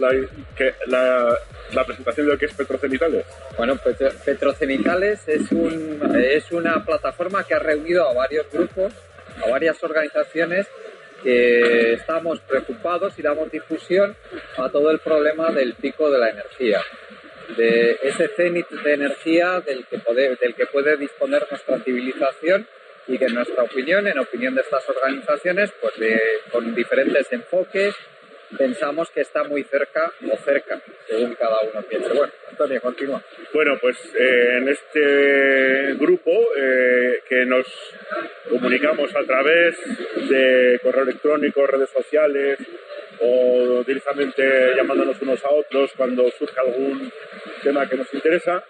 la, que- la- la presentación de lo que es petrogenitales? Bueno, Petro- Petrocenitales es, un, es una plataforma que ha reunido a varios grupos, a varias organizaciones que estamos preocupados y damos difusión a todo el problema del pico de la energía, de ese cenit de energía del que, puede, del que puede disponer nuestra civilización y que en nuestra opinión, en opinión de estas organizaciones, pues de- con diferentes enfoques, pensamos que está muy cerca o cerca, según cada uno piense. Bueno, Antonio, continúa. Bueno, pues eh, en este grupo eh, que nos comunicamos a través de correo electrónico, redes sociales o directamente llamándonos unos a otros cuando surja algún tema que nos interesa.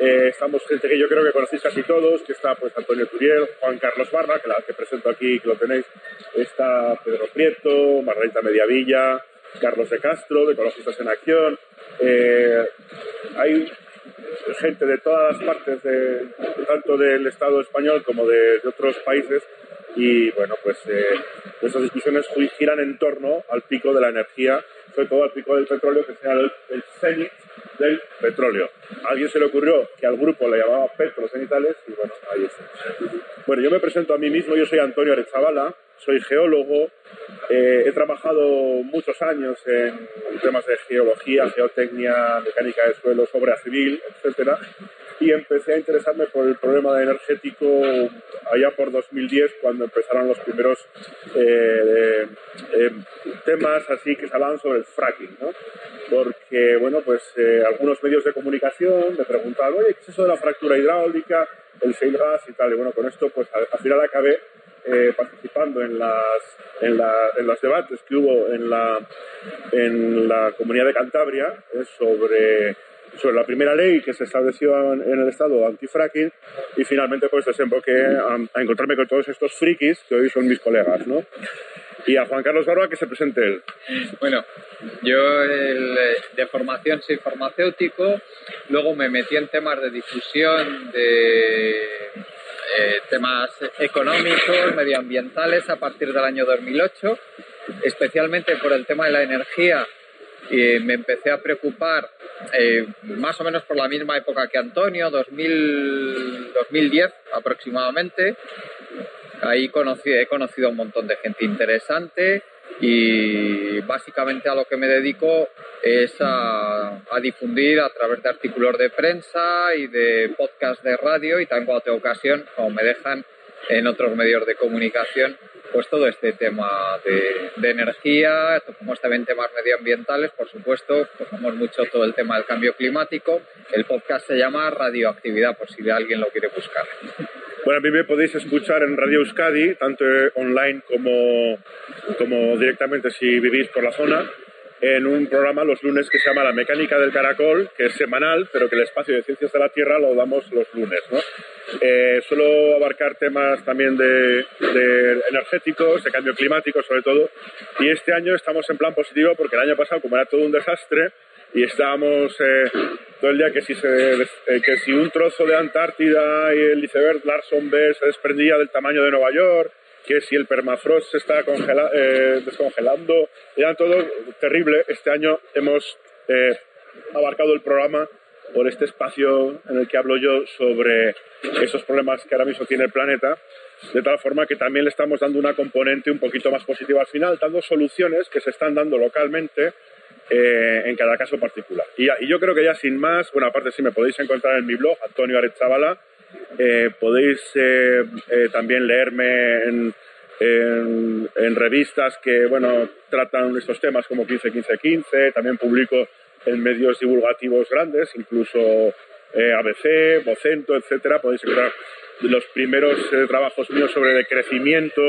Eh, estamos gente que yo creo que conocéis casi todos, que está pues Antonio Turiel, Juan Carlos Barba, que la que presento aquí, que lo tenéis, está Pedro Prieto, Margarita Mediavilla, Carlos de Castro, de Ecologistas en Acción. Eh, hay gente de todas las partes, de, tanto del Estado español como de, de otros países, y bueno, pues eh, nuestras discusiones gi- giran en torno al pico de la energía, sobre todo al pico del petróleo, que sea el, cenit del petróleo. A alguien se le ocurrió que al grupo le llamaba petrocenitales, y bueno, ahí está. Bueno, yo me presento a mí mismo, yo soy Antonio Arechavala, soy geólogo, eh, he trabajado muchos años en temas de geología, geotecnia, mecánica de suelos, obra civil, etcétera, y empecé a interesarme por el problema energético allá por 2010 cuando empezaron los primeros eh, eh, temas así que se hablaban sobre el fracking, ¿no? Porque, bueno, pues eh, algunos medios de comunicación me preguntaban, oye, ¿qué es eso de la fractura hidráulica, el shale gas y tal? Y bueno, con esto, pues al, al final acabé eh, participando en las en, la- en los debates que hubo en la en la comunidad de Cantabria eh, sobre sobre la primera ley que se estableció en, el estado anti-fracking y finalmente pues desemboqué a, a encontrarme con todos estos frikis que hoy son mis colegas, ¿no? Y a Juan Carlos Barba que se presente él. Bueno, yo eh, de formación soy farmacéutico, luego me metí en temas de difusión de eh, temas económicos, medioambientales a partir del año 2008, especialmente por el tema de la energía. Y me empecé a preocupar eh, más o menos por la misma época que Antonio, 2000, 2010 aproximadamente. Ahí conocí, he conocido a un montón de gente interesante y básicamente a lo que me dedico es a, a difundir a través de artículos de prensa y de podcast de radio y también cuando tengo ocasión, como me dejan en otros medios de comunicación, pues todo este tema de, de energía, tocamos también temas medioambientales, por supuesto, tocamos mucho todo el tema del cambio climático. El podcast se llama Radioactividad, por si alguien lo quiere buscar. Bueno, a mí me podéis escuchar en Radio Euskadi, tanto online como, como directamente si vivís por la zona, en un programa los lunes que se llama La Mecánica del Caracol, que es semanal, pero que el espacio de Ciencias de la Tierra lo damos los lunes. ¿no? Eh, suelo abarcar temas también de, energéticos, de cambio climático sobre todo, y este año estamos en plan positivo porque el año pasado, como era todo un desastre, y estábamos eh, todo el día que si, eh, que si un trozo de Antártida y el iceberg Larson B se desprendía del tamaño de Nueva York, que si el permafrost se está congela- eh, descongelando, era todo terrible. Este año hemos eh, abarcado el programa por este espacio en el que hablo yo sobre esos problemas que ahora mismo tiene el planeta, de tal forma que también le estamos dando una componente un poquito más positiva al final, dando soluciones que se están dando localmente eh, en cada caso particular. Y, yo creo que ya sin más, bueno, aparte sí me podéis encontrar en mi blog, Antonio Arechavala, eh, podéis eh, también leerme en, en, revistas que, bueno, tratan estos temas como 15-15-15, también publico en medios divulgativos grandes, incluso ABC, Vocento, etcétera, podéis encontrar los primeros trabajos míos sobre crecimiento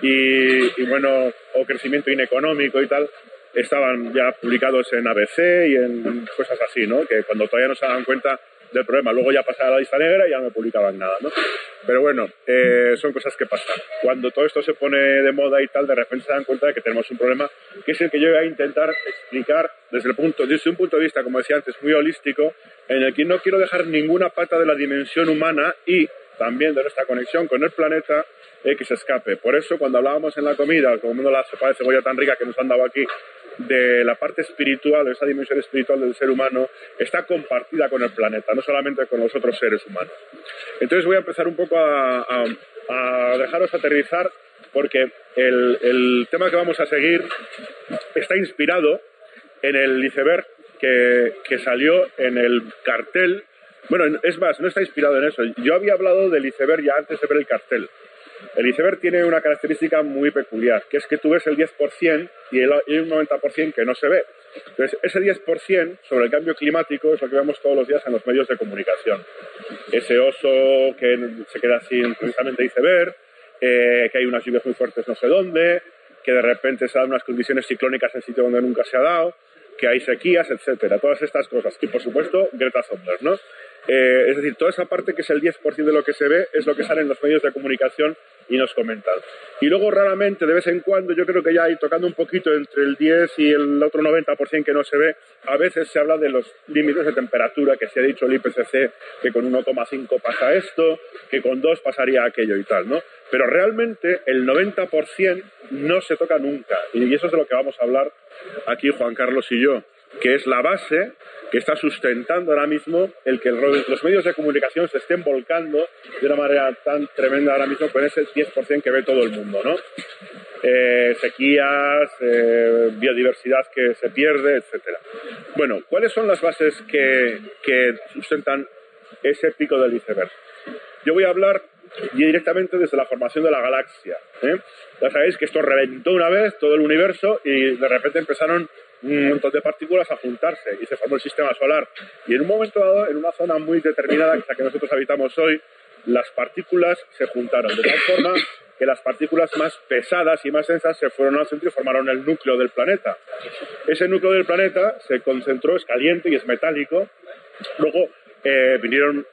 y, y, bueno, o crecimiento ineconómico y tal, estaban ya publicados en ABC y en cosas así, ¿no? Que cuando todavía no se daban cuenta del problema. Luego ya pasaba la lista negra y ya no me publicaban nada, ¿no? Pero bueno, eh, son cosas que pasan. Cuando todo esto se pone de moda y tal, de repente se dan cuenta de que tenemos un problema, que es el que yo voy a intentar explicar desde, el punto, desde un punto de vista, como decía antes, muy holístico, en el que no quiero dejar ninguna pata de la dimensión humana y también de nuestra conexión con el planeta eh, que se escape. Por eso, cuando hablábamos en la comida, comiendo la sopa de cebolla tan rica que nos han dado aquí, de la parte espiritual, esa dimensión espiritual del ser humano, está compartida con el planeta, no solamente con los otros seres humanos. Entonces voy a empezar un poco a, dejaros aterrizar porque el, tema que vamos a seguir está inspirado en el iceberg que, que salió en el cartel. Bueno, es más, no está inspirado en eso. Yo había hablado del iceberg ya antes de ver el cartel. El iceberg tiene una característica muy peculiar, que es que tú ves el 10% y hay un 90% que no se ve. Entonces, ese 10% sobre el cambio climático es lo que vemos todos los días en los medios de comunicación. Ese oso que se queda sin precisamente iceberg, eh, que hay unas lluvias muy fuertes no sé dónde, que de repente se dan unas condiciones ciclónicas en sitio donde nunca se ha dado, que hay sequías, etcétera, todas estas cosas. Y por supuesto, Greta Thunberg, ¿no? Eh, es decir, toda esa parte que es el 10% de lo que se ve es lo que sale en los medios de comunicación y nos comentan. Y luego raramente, de vez en cuando, yo creo que ya hay tocando un poquito entre el 10 y el otro 90% que no se ve, a veces se habla de los límites de temperatura, que se ha dicho el IPCC que con 1,5 pasa esto, que con 2 pasaría aquello y tal, ¿no? Pero realmente el 90% no se toca nunca. Y eso es de lo que vamos a hablar aquí Juan Carlos y yo que es la base que está sustentando ahora mismo el que los medios de comunicación se estén volcando de una manera tan tremenda ahora mismo con ese 10% que ve todo el mundo, ¿no? Eh, sequías, eh, biodiversidad que se pierde, etcétera. Bueno, ¿cuáles son las bases que, sustentan ese pico del iceberg? Yo voy a hablar directamente desde la formación de la galaxia. ¿eh? Ya sabéis que esto reventó una vez todo el universo y de repente empezaron un montón de partículas a juntarse y se formó el sistema solar. Y en un momento dado, en una zona muy determinada, que es la que nosotros habitamos hoy, las partículas se juntaron de tal forma que las partículas más pesadas y más densas se fueron al centro y formaron el núcleo del planeta. Ese núcleo del planeta se concentró, es caliente y es metálico. Luego eh, vinieron,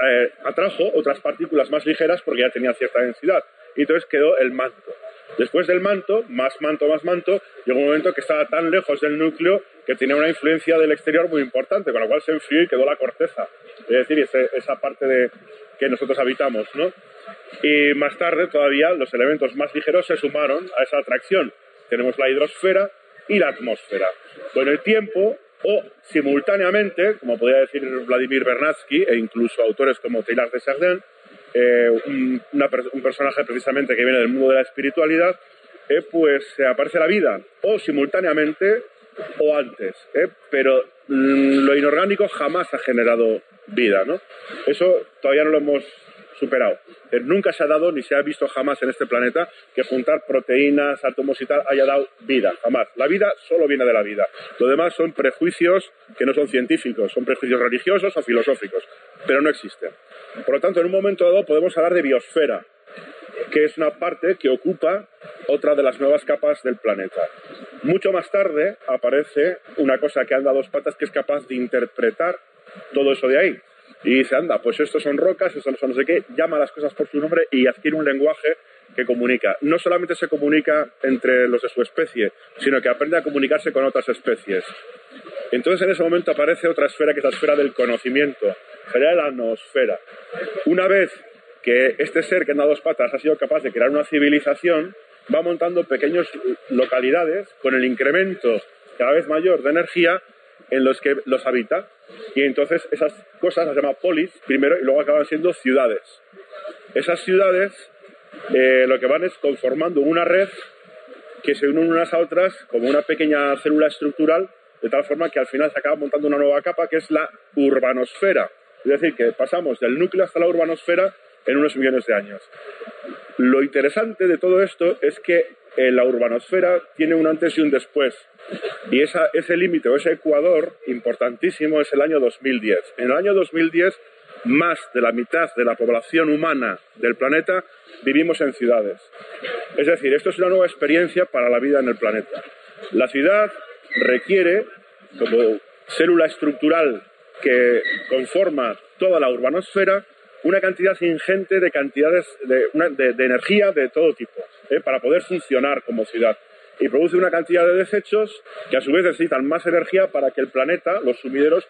eh, atrajo otras partículas más ligeras porque ya tenía cierta densidad. Y entonces quedó el manto. Después del manto, más manto, más manto, llegó un momento que estaba tan lejos del núcleo que tenía una influencia del exterior muy importante, con lo cual se enfrió y quedó la corteza, es decir, esa parte de que nosotros habitamos, ¿no? Y más tarde todavía los elementos más ligeros se sumaron a esa atracción. Tenemos la hidrosfera y la atmósfera. Con el tiempo, o simultáneamente, como podría decir Vladimir Bernatsky e incluso autores como Taylor de Chardin, eh, un, personaje precisamente que viene del mundo de la espiritualidad, eh, pues aparece la vida, o simultáneamente o antes, eh, pero mm, lo inorgánico jamás ha generado vida, ¿no? Eso todavía no lo hemos superado. nunca se ha dado ni se ha visto jamás en este planeta que juntar proteínas, átomos y tal haya dado vida, jamás. La vida solo viene de la vida. Lo demás son prejuicios que no son científicos, son prejuicios religiosos o filosóficos, pero no existen. Por lo tanto, en un momento dado podemos hablar de biosfera, que es una parte que ocupa otra de las nuevas capas del planeta. Mucho más tarde aparece una cosa que anda a dos patas que es capaz de interpretar todo eso de ahí. Y dice, anda, pues estos son rocas, estos son no sé qué, llama las cosas por su nombre y adquiere un lenguaje que comunica. No solamente se comunica entre los de su especie, sino que aprende a comunicarse con otras especies. Entonces en ese momento aparece otra esfera que es la esfera del conocimiento, sería la noosfera. Una vez que este ser que anda a dos patas ha sido capaz de crear una civilización, va montando pequeñas localidades con el incremento cada vez mayor de energía en los que los habita. Y entonces esas cosas las llama polis primero y luego acaban siendo ciudades. Esas ciudades eh, lo que van es conformando una red que se unen unas a otras como una pequeña célula estructural, de tal forma que al final se acaba montando una nueva capa que es la urbanosfera. Es decir, que pasamos del núcleo hasta la urbanosfera en unos millones de años. Lo interesante de todo esto es que eh, la urbanosfera tiene un antes y un después. Y esa, ese límite o ese ecuador importantísimo es el año 2010. En el año 2010, más de la mitad de la población humana del planeta vivimos en ciudades. Es decir, esto es una nueva experiencia para la vida en el planeta. La ciudad requiere, como célula estructural que conforma toda la urbanosfera, una cantidad ingente de cantidades de, energía de todo tipo ¿eh? para poder funcionar como ciudad. Y produce una cantidad de desechos que a su vez necesitan más energía para que el planeta, los sumideros,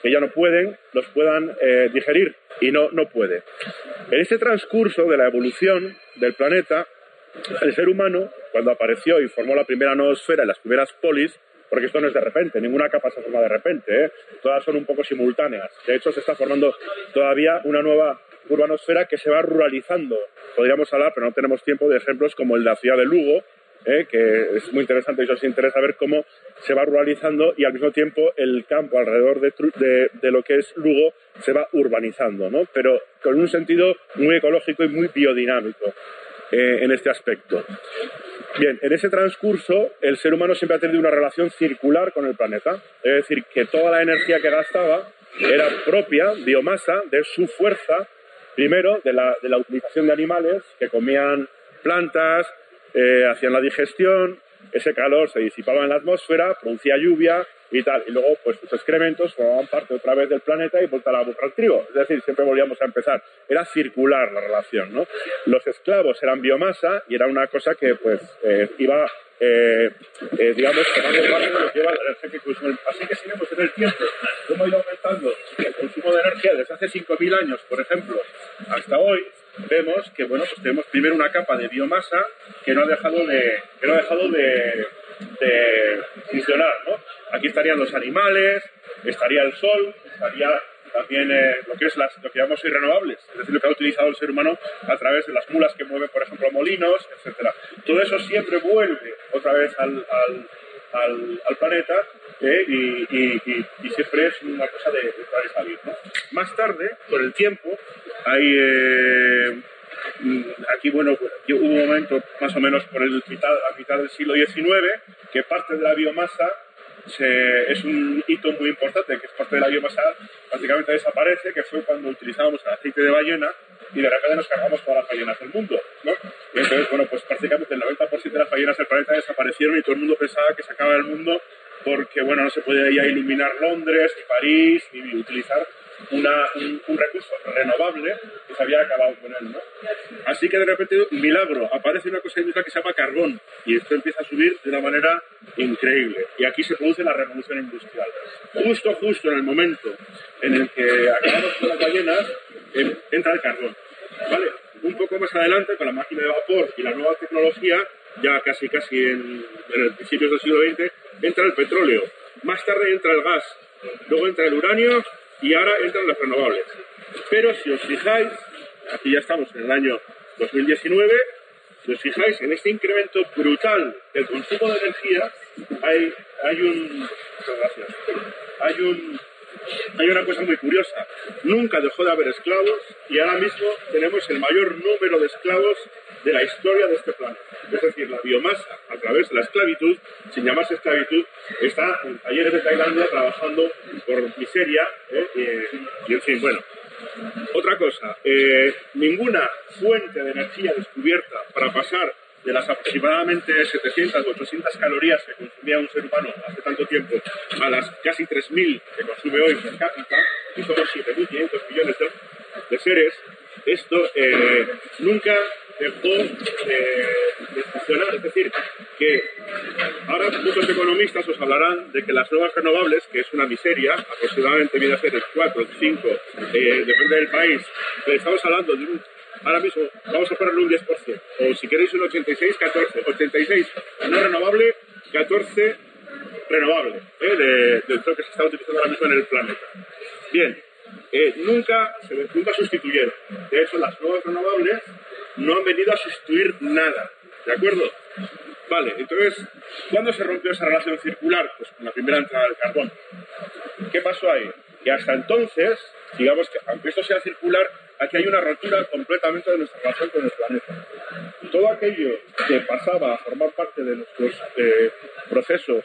que ya no pueden, los puedan eh, digerir y no, no puede. En este transcurso de la evolución del planeta, el ser humano, cuando apareció y formó la primera noosfera y las primeras polis, porque esto no es de repente, ninguna capa se forma de repente, ¿eh? todas son un poco simultáneas. De hecho, se está formando todavía una nueva urbanosfera que se va ruralizando. Podríamos hablar, pero no tenemos tiempo, de ejemplos como el de la ciudad de Lugo, ¿eh? que es muy interesante y os interesa ver cómo se va ruralizando y al mismo tiempo el campo alrededor de, lo que es Lugo se va urbanizando, ¿no? pero con un sentido muy ecológico y muy biodinámico eh, en este aspecto. Bien, en ese transcurso el ser humano siempre ha tenido una relación circular con el planeta, es decir, que toda la energía que gastaba era propia, biomasa, de su fuerza, primero de la, de la utilización de animales que comían plantas, eh, hacían la digestión, ese calor se disipaba en la atmósfera, producía lluvia y tal. Y luego, pues sus excrementos formaban parte otra vez del planeta y vuelta a la boca al trigo. Es decir, siempre volvíamos a empezar. Era circular la relación, ¿no? Los esclavos eran biomasa y era una cosa que, pues, eh, iba, eh, digamos, tomando parte de lo que iba la energía que consumía. Así que si vemos en el tiempo cómo ha ido aumentando el consumo de energía desde hace 5.000 años, por ejemplo, hasta hoy, vemos que bueno, pues tenemos primero una capa de biomasa que no ha dejado de, que no ha dejado de, funcionar. ¿no? Aquí estarían los animales, estaría el sol, estaría también eh, lo que es las, lo que llamamos irrenovables, es decir, lo que ha utilizado el ser humano a través de las mulas que mueven, por ejemplo, molinos, etcétera. Todo eso siempre vuelve otra vez al, al, al, planeta ¿eh? y, y, y, siempre es una cosa de, de salir. ¿no? Más tarde, con el tiempo, hay eh, aquí, bueno, hubo un momento más o menos por el mitad, a mitad del siglo XIX que parte de la biomasa es un hito muy importante, que es parte de la biomasa prácticamente desaparece, que fue cuando utilizábamos el aceite de ballena y de repente nos cargamos todas las ballenas del mundo, ¿no? Y entonces, bueno, pues prácticamente el 90% de las ballenas del planeta desaparecieron y todo el mundo pensaba que se acaba el mundo porque, bueno, no se podía iluminar Londres, ni París, ni utilizar una, un, recurso renovable que se había acabado con él. ¿no? Así que de repente, milagro, aparece una cosa industrial que se llama carbón y esto empieza a subir de una manera increíble. Y aquí se produce la revolución industrial. Justo, justo en el momento en el que acabamos con las ballenas, em, entra el carbón. ¿Vale? Un poco más adelante, con la máquina de vapor y la nueva tecnología, ya casi casi en, en principios del siglo XX, entra el petróleo. Más tarde entra el gas. Luego entra el uranio y ahora entran las renovables. Pero si os fijáis, aquí ya estamos en el año 2019, si os fijáis en este incremento brutal del consumo de energía, hay, hay un... Hay un hay una cosa muy curiosa. Nunca dejó de haber esclavos y ahora mismo tenemos el mayor número de esclavos de la historia de este planeta. Es decir, la biomasa, a través de la esclavitud, sin llamarse esclavitud, está en talleres de Tailandia trabajando por miseria ¿eh? y, en fin, bueno. Otra cosa, eh, ninguna fuente de energía descubierta para pasar de las aproximadamente 700 o 800 calorías que consumía un ser humano hace tanto tiempo a las casi 3.000 que consume hoy per cápita, y somos 7.500 millones de, seres, esto eh, nunca dejó de, funcionar. Es decir, que ahora muchos economistas os hablarán de que las nuevas renovables, que es una miseria, aproximadamente viene a ser el 4, el 5, eh, depende del país, pero estamos hablando de un ahora mismo vamos a ponerle un 10%, o si queréis un 86, 14, 86 no renovable, 14 renovable ¿eh? de, de todo lo que se está utilizando ahora mismo en el planeta. Bien, eh, nunca, se, nunca sustituyeron. De hecho, las nuevas renovables no han venido a sustituir nada. ¿De acuerdo? Vale, entonces, ¿cuándo se rompió esa relación circular? Pues con la primera entrada del carbón. ¿Qué pasó ahí? Y hasta entonces, digamos que aunque esto sea circular, aquí hay una rotura completamente de nuestra relación con el planeta. Todo aquello que pasaba a formar parte de nuestros eh, procesos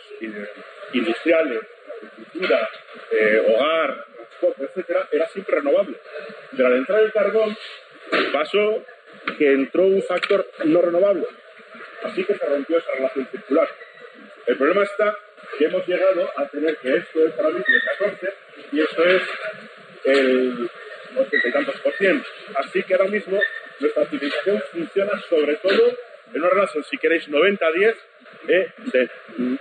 industriales, agricultura, eh, hogar, transporte, etcétera, era siempre renovable. Pero al entrar el carbón, pasó que entró un factor no renovable. Así que se rompió esa relación circular. El problema está que hemos llegado a tener que esto es ahora mismo el 14 y esto es el 80 y tantos por ciento. Así que ahora mismo nuestra civilización funciona sobre todo en una relación, si queréis, 90-10 eh, de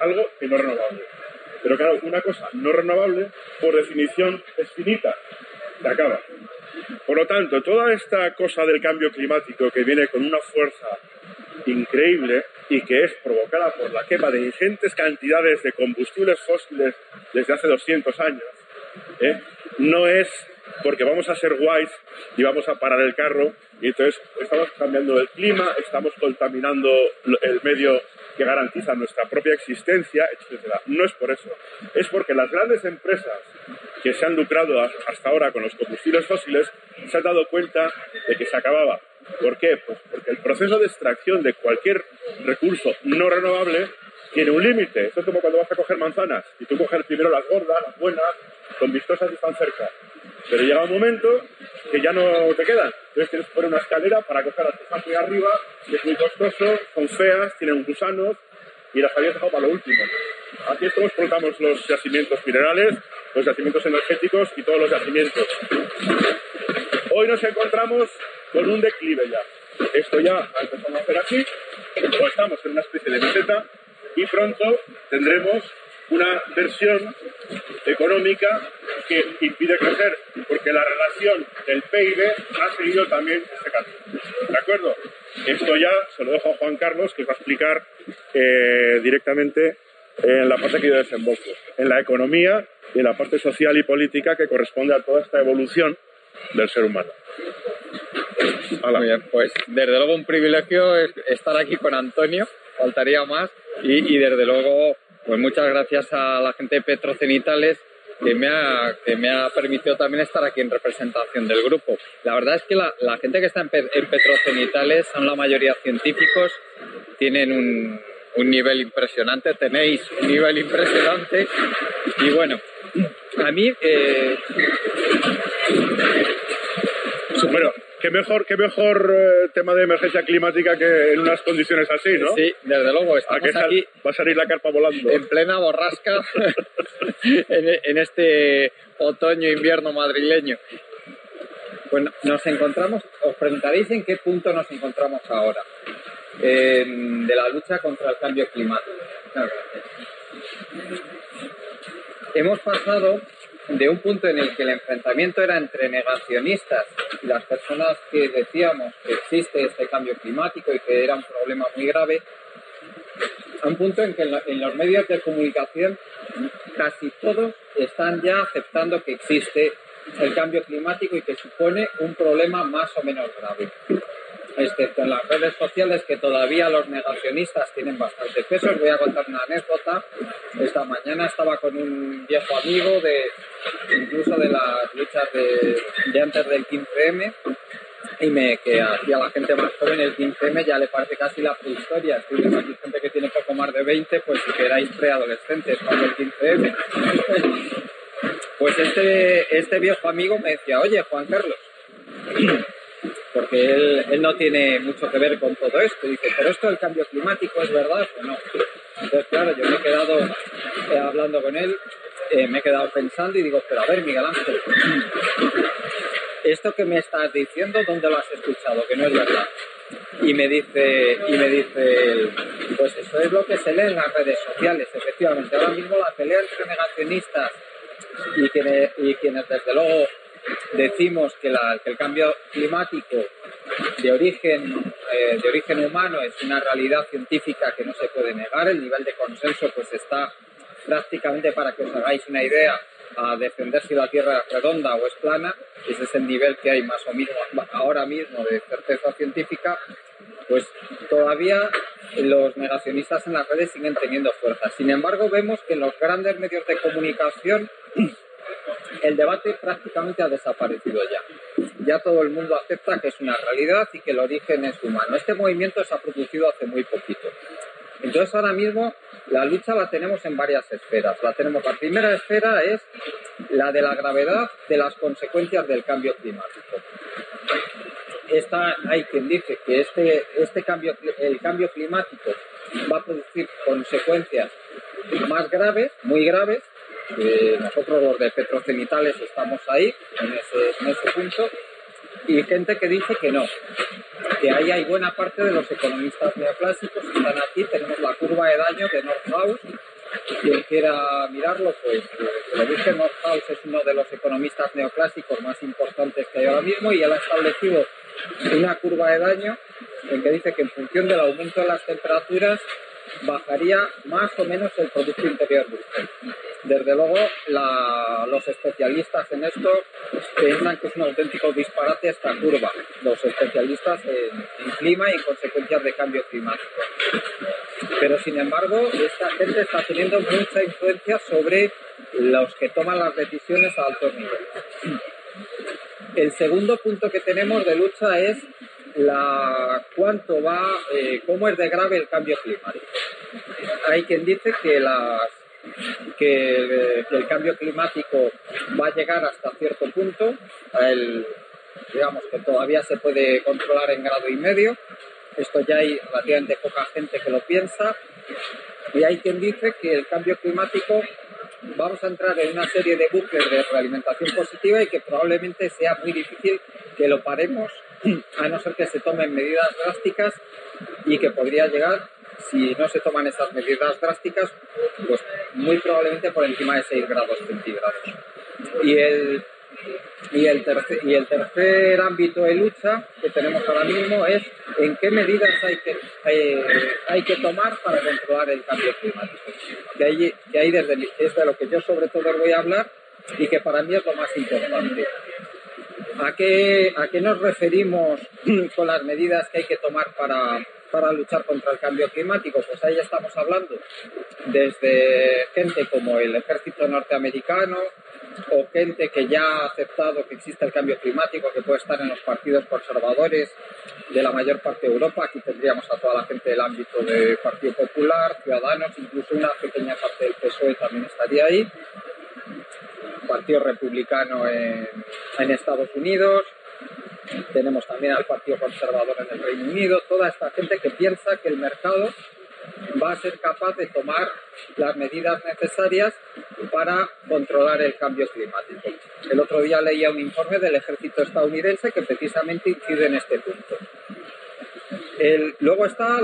algo que no es renovable. Pero claro, una cosa no renovable, por definición, es finita, se acaba. Por lo tanto, toda esta cosa del cambio climático que viene con una fuerza increíble y que es provocada por la quema de ingentes cantidades de combustibles fósiles desde hace 200 años, ¿eh? no es porque vamos a ser guays y vamos a parar el carro y entonces estamos cambiando el clima, estamos contaminando el medio que garantiza nuestra propia existencia, etc. No es por eso, es porque las grandes empresas que se han lucrado hasta ahora con los combustibles fósiles se han dado cuenta de que se acababa. ¿Por qué? Pues porque el proceso de extracción de cualquier recurso no renovable tiene un límite. Esto es como cuando vas a coger manzanas y tú coges primero las gordas, las buenas, con vistosas y están cerca. Pero llega un momento que ya no te quedan. Entonces tienes que poner una escalera para coger las que están muy arriba, y es muy costoso, son feas, tienen gusanos y las habías dejado para lo último. Aquí es como explotamos los yacimientos minerales, los yacimientos energéticos y todos los yacimientos. Hoy nos encontramos con un declive ya. Esto ya empezamos a hacer aquí, o estamos en una especie de meseta y pronto tendremos una versión económica que impide crecer, porque la relación del PIB ha seguido también este camino. ¿De acuerdo? Esto ya se lo dejo a Juan Carlos, que va a explicar eh, directamente en la parte que yo desemboco, en la economía y en la parte social y política que corresponde a toda esta evolución del ser humano. Muy bien, pues desde luego un privilegio estar aquí con Antonio, faltaría más, y, y desde luego pues muchas gracias a la gente de Petrocenitales que me, ha, que me ha permitido también estar aquí en representación del grupo. La verdad es que la, la gente que está en, en, Petrocenitales son la mayoría científicos, tienen un, un nivel impresionante, tenéis un nivel impresionante y bueno, a mí... Eh... Bueno, qué mejor, qué mejor eh, tema de emergencia climática que en unas condiciones así, ¿no? Sí, desde luego. Estamos aquí va a salir la carpa volando. En plena borrasca en, en, este otoño-invierno madrileño. Bueno, nos encontramos, os preguntaréis en qué punto nos encontramos ahora eh, de la lucha contra el cambio climático. Hemos pasado de un punto en el que el enfrentamiento era entre negacionistas y las personas que decíamos que existe este cambio climático y que era un problema muy grave, a un punto en que en, los medios de comunicación casi todos están ya aceptando que existe el cambio climático y que supone un problema más o menos grave excepto en las redes sociales que todavía los negacionistas tienen bastante peso. Os voy a contar una anécdota. Esta mañana estaba con un viejo amigo de incluso de las luchas de, antes del 15M y me que aquí a la gente más joven el 15M ya le parece casi la prehistoria. Estoy viendo aquí gente que tiene poco más de 20, pues si erais preadolescentes cuando el 15M. Pues este, este viejo amigo me decía, oye Juan Carlos, porque él, él, no tiene mucho que ver con todo esto. Dice, pero esto del cambio climático es verdad o no. Entonces, claro, yo me he quedado eh, hablando con él, eh, me he quedado pensando y digo, pero a ver, Miguel Ángel, esto que me estás diciendo, ¿dónde lo has escuchado? Que no es verdad. Y me dice, y me dice, pues eso es lo que se lee en las redes sociales, efectivamente. Ahora mismo la pelea entre negacionistas y quienes, y quienes desde luego decimos que, el cambio climático de origen, eh, de origen humano es una realidad científica que no se puede negar, el nivel de consenso pues está prácticamente para que os hagáis una idea, a defender si la Tierra es redonda o es plana, ese es el nivel que hay más o menos ahora mismo de certeza científica, pues todavía los negacionistas en las redes siguen teniendo fuerza. Sin embargo, vemos que en los grandes medios de comunicación el debate prácticamente ha desaparecido ya. Ya todo el mundo acepta que es una realidad y que el origen es humano. Este movimiento se ha producido hace muy poquito. Entonces ahora mismo la lucha la tenemos en varias esferas. La tenemos la primera esfera es la de la gravedad de las consecuencias del cambio climático. Hay quien dice que este, este cambio, el cambio climático va a producir consecuencias más graves, muy graves, nosotros los de petrocenitales estamos ahí, en ese, en ese punto, y gente que dice que no, que ahí hay buena parte de los economistas neoclásicos que están aquí, tenemos la curva de daño de Northhaus, quien quiera mirarlo, pues lo busque. Northhaus es uno de los economistas neoclásicos más importantes que hay ahora mismo y él ha establecido una curva de daño en que dice que en función del aumento de las temperaturas bajaría más o menos el Producto Interior Bruto. Desde luego, los especialistas en esto piensan que es un auténtico disparate esta curva, los especialistas en, clima y en consecuencias de cambio climático. Pero, sin embargo, esta gente está teniendo mucha influencia sobre los que toman las decisiones a alto nivel. El segundo punto que tenemos de lucha es la, cuánto va, eh, cómo es de grave el cambio climático. Hay quien dice que, las, que, el cambio climático va a llegar hasta cierto punto, el, digamos que todavía se puede controlar en grado y medio. Esto ya hay relativamente poca gente que lo piensa. Y hay quien dice que el cambio climático vamos a entrar en una serie de bucles de realimentación positiva y que probablemente sea muy difícil que lo paremos a no ser que se tomen medidas drásticas y que podría llegar, si no se toman esas medidas drásticas, pues muy probablemente por encima de 6 grados centígrados. Y el, y el, tercer, y el tercer ámbito de lucha que tenemos ahora mismo es en qué medidas hay que, eh, hay que tomar para controlar el cambio climático. Que ahí, que ahí desde, es de lo que yo sobre todo voy a hablar y que para mí es lo más importante. ¿A qué, ¿A qué nos referimos con las medidas que hay que tomar para, para luchar contra el cambio climático? Pues ahí estamos hablando desde gente como el ejército norteamericano o gente que ya ha aceptado que existe el cambio climático, que puede estar en los partidos conservadores de la mayor parte de Europa. Aquí tendríamos a toda la gente del ámbito del Partido Popular, Ciudadanos, incluso una pequeña parte del PSOE también estaría ahí. Partido Republicano en, en Estados Unidos, tenemos también al Partido Conservador en el Reino Unido, toda esta gente que piensa que el mercado va a ser capaz de tomar las medidas necesarias para controlar el cambio climático. El otro día leía un informe del ejército estadounidense que precisamente incide en este punto. luego está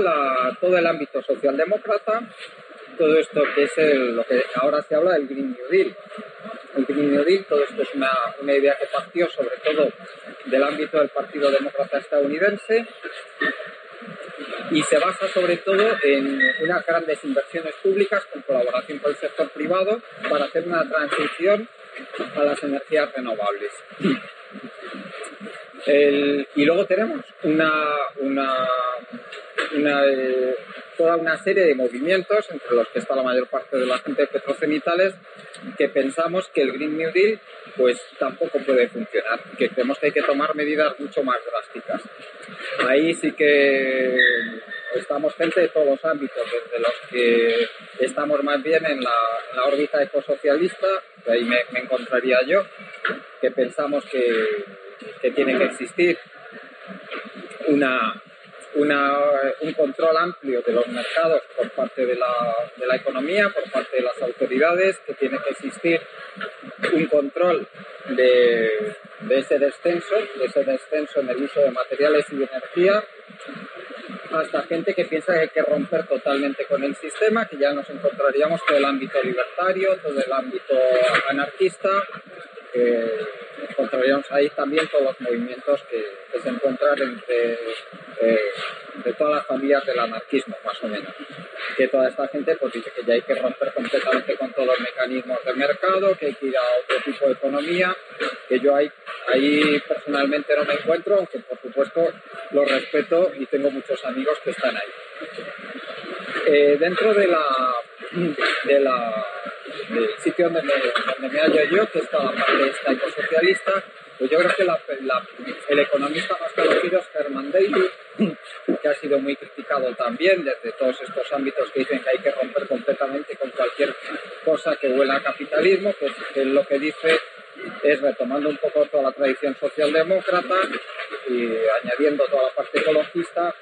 todo el ámbito socialdemócrata, todo esto que es lo que ahora se habla del Green New Deal. Deal, todo esto es una, una idea que partió sobre todo del ámbito del Partido Demócrata estadounidense y se basa sobre todo en unas grandes inversiones públicas con colaboración con el sector privado para hacer una transición a las energías renovables. Y luego tenemos una, una, eh, toda una serie de movimientos, entre los que está la mayor parte de la gente de petrocenitales, que pensamos que el Green New Deal pues tampoco puede funcionar, que creemos que hay que tomar medidas mucho más drásticas. Ahí sí que estamos gente de todos los ámbitos, desde los que estamos más bien en la, órbita ecosocialista, que ahí me encontraría yo, que pensamos que que tiene que existir una, un control amplio de los mercados por parte de la, de la, economía, por parte de las autoridades, que tiene que existir un control de, de, ese descenso, de ese descenso en el uso de materiales y de energía, hasta gente que piensa que hay que romper totalmente con el sistema, que ya nos encontraríamos todo el ámbito libertario, todo el ámbito anarquista, encontraríamos ahí también todos los movimientos que, se encuentran entre eh, de todas las familias del anarquismo, más o menos. Que toda esta gente pues dice que ya hay que romper completamente con todos los mecanismos del mercado, que hay que ir a otro tipo de economía, que yo ahí, ahí personalmente no me encuentro, aunque por supuesto lo respeto y tengo muchos amigos que están ahí. Eh, dentro de la, de la, del sitio donde me, donde me hallo yo, que es la parte esta ecosocialista, pues yo creo que el economista más conocido es Herman Daly, que ha sido muy criticado también desde todos estos ámbitos que dicen que hay que romper completamente con cualquier cosa que huela a capitalismo, que, que lo que dice es retomando un poco toda la tradición socialdemócrata y añadiendo toda la parte ecologista,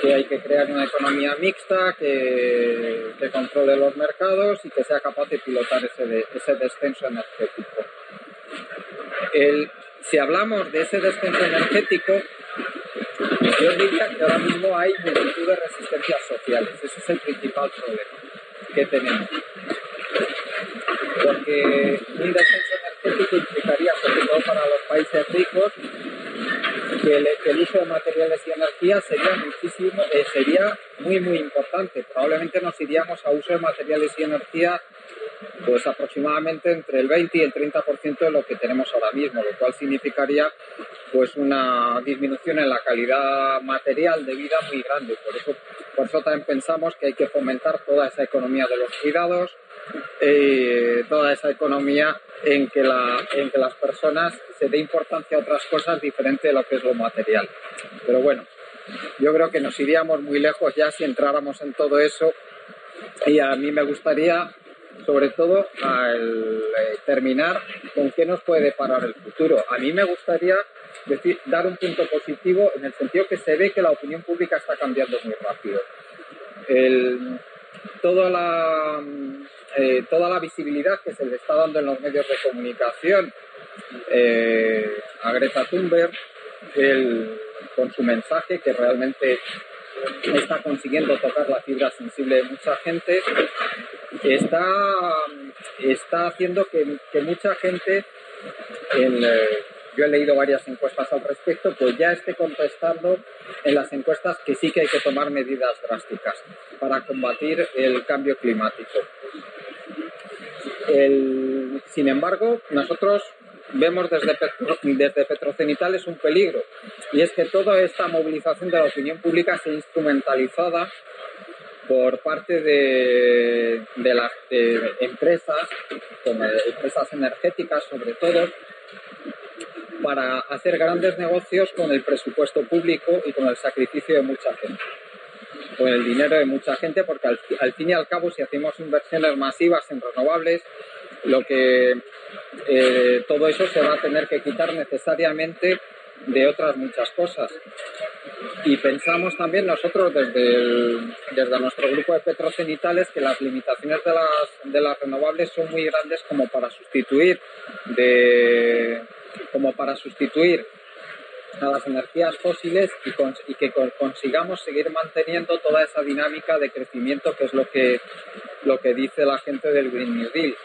que hay que crear una economía mixta que, que controle los mercados y que sea capaz de pilotar ese, de, ese descenso energético. El, si hablamos de ese descenso energético, yo diría que ahora mismo hay multitud de resistencias sociales. Ese es el principal problema que tenemos. Porque un descenso energético implicaría, sobre todo para los países ricos, que el, uso de materiales y energía sería muchísimo, eh, sería muy muy importante. Probablemente nos iríamos a uso de materiales y energía pues aproximadamente entre el 20 y el 30% de lo que tenemos ahora mismo, lo cual significaría pues una disminución en la calidad material de vida muy grande. Por eso, por eso también pensamos que hay que fomentar toda esa economía de los cuidados, eh, toda esa economía en que, la, en las personas se dé importancia a otras cosas diferentes de lo que es lo material. Pero bueno, yo creo que nos iríamos muy lejos ya si entráramos en todo eso y a mí me gustaría sobre todo al eh, terminar con qué nos puede deparar el futuro. A mí me gustaría dar un punto positivo en el sentido que se ve que la opinión pública está cambiando muy rápido. El, toda, la, eh, toda la visibilidad que se le está dando en los medios de comunicación eh, a Greta Thunberg, con su mensaje que realmente está consiguiendo tocar la fibra sensible de mucha gente, está, está haciendo que, que mucha gente, en, yo he leído varias encuestas al respecto, pues ya esté contestando en las encuestas que sí que hay que tomar medidas drásticas para combatir el cambio climático. Sin embargo, nosotros vemos desde, desde Petrocenitales un peligro, y es que toda esta movilización de la opinión pública se instrumentalizada por parte de, de las empresas, como empresas energéticas sobre todo, para hacer grandes negocios con el presupuesto público y con el sacrificio de mucha gente, con el dinero de mucha gente, porque al, al fin y al cabo si hacemos inversiones masivas en renovables, lo que eh, todo eso se va a tener que quitar necesariamente de otras muchas cosas. Y pensamos también nosotros desde, el, desde nuestro grupo de petrocenitales que las limitaciones de las, de las renovables son muy grandes como para sustituir de, como para sustituir a las energías fósiles y, cons y que consigamos seguir manteniendo toda esa dinámica de crecimiento que es lo que, lo que dice la gente del Green New Deal.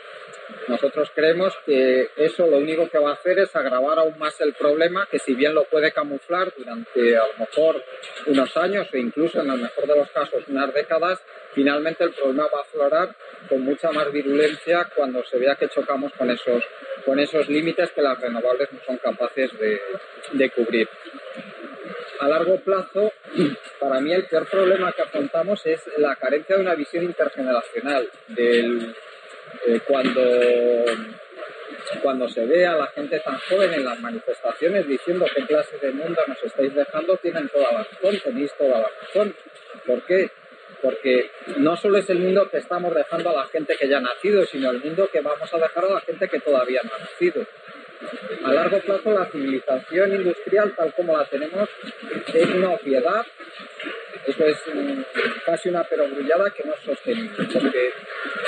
Nosotros creemos que eso lo único que va a hacer es agravar aún más el problema, que si bien lo puede camuflar durante a lo mejor unos años o incluso en el mejor de los casos unas décadas, finalmente el problema va a aflorar con mucha más virulencia cuando se vea que chocamos con esos, con esos límites que las renovables no son capaces de, de cubrir. A largo plazo, para mí el peor problema que afrontamos es la carencia de una visión intergeneracional del eh, cuando, cuando se ve a la gente tan joven en las manifestaciones diciendo qué clase de mundo nos estáis dejando, tienen toda la razón, tenéis toda la razón. ¿Por qué? Porque no solo es el mundo que estamos dejando a la gente que ya ha nacido, sino el mundo que vamos a dejar a la gente que todavía no ha nacido. A largo plazo, la civilización industrial, tal como la tenemos, es una obviedad eso es casi una perogrullada que no es sostenible, porque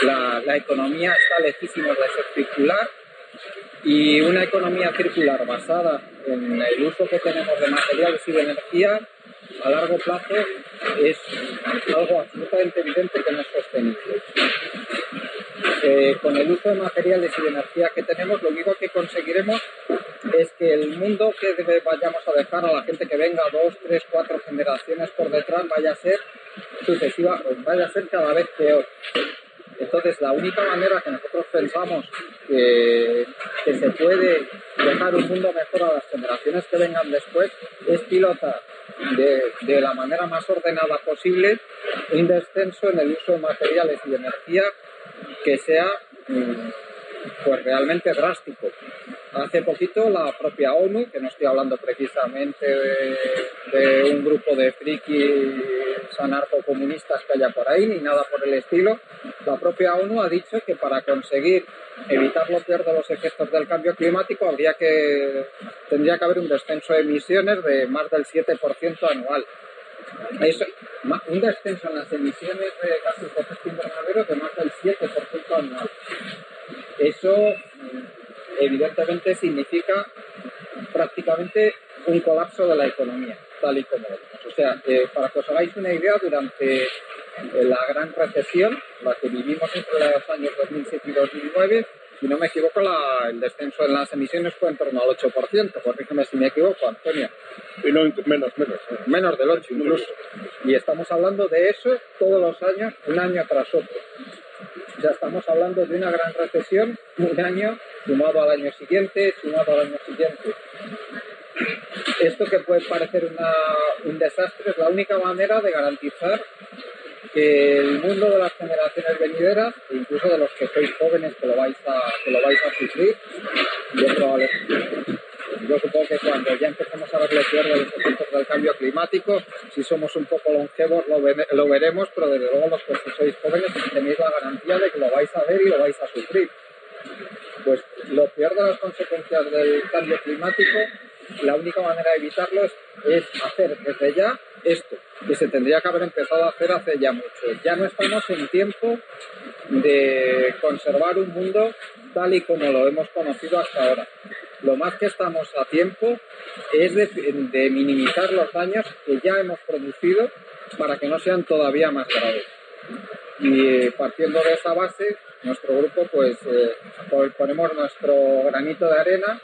la, la economía está lejísimo de ser circular y una economía circular basada en el uso que tenemos de materiales y de energía a largo plazo es algo absolutamente evidente que no es sostenible. Eh, con el uso de materiales y de energía que tenemos, lo único que conseguiremos es que el mundo que vayamos a dejar a la gente que venga dos, tres, cuatro generaciones por detrás vaya a ser sucesiva, vaya a ser cada vez peor. Entonces, la única manera que nosotros pensamos que, se puede dejar un mundo mejor a las generaciones que vengan después es pilotar de, la manera más ordenada posible un descenso en el uso de materiales y de energía que sea mm, pues realmente drástico. Hace poquito la propia ONU, que no estoy hablando precisamente de, un grupo de frikis anarcocomunistas que haya por ahí, ni nada por el estilo, la propia ONU ha dicho que para conseguir evitar lo peor de los efectos del cambio climático habría que, tendría que haber un descenso de emisiones de más del 7% anual. Un descenso en las emisiones de gases de efecto invernadero de más del 7% anual. Eso evidentemente significa prácticamente un colapso de la economía, tal y como lo vemos. O sea, eh, para que os hagáis una idea, durante eh, la gran recesión, la que vivimos entre los años 2007 y 2009, si no me equivoco, el descenso en las emisiones fue en torno al 8%, corrígeme si me equivoco, Antonio. Y no, menos, menos. Menos del 8 incluso. Y estamos hablando de eso todos los años, un año tras otro. Ya estamos hablando de una gran recesión, un año sumado al año siguiente, sumado al año siguiente. Esto que puede parecer un desastre es la única manera de garantizar que el mundo de las generaciones venideras, e incluso de los que sois jóvenes que lo vais a, que lo vais a sufrir, yo, supongo que cuando ya empecemos a ver los peor de los efectos del cambio climático, si somos un poco longevos lo, lo veremos, pero desde luego los que sois jóvenes tenéis la garantía de que lo vais a ver y lo vais a sufrir. Pues lo peor de las consecuencias del cambio climático, la única manera de evitarlo es, hacer desde ya esto, que se tendría que haber empezado a hacer hace ya mucho. Ya no estamos en tiempo de conservar un mundo tal y como lo hemos conocido hasta ahora. Lo más que estamos a tiempo es de, de minimizar los daños que ya hemos producido para que no sean todavía más graves. Y eh, partiendo de esa base, nuestro grupo pues eh, ponemos nuestro granito de arena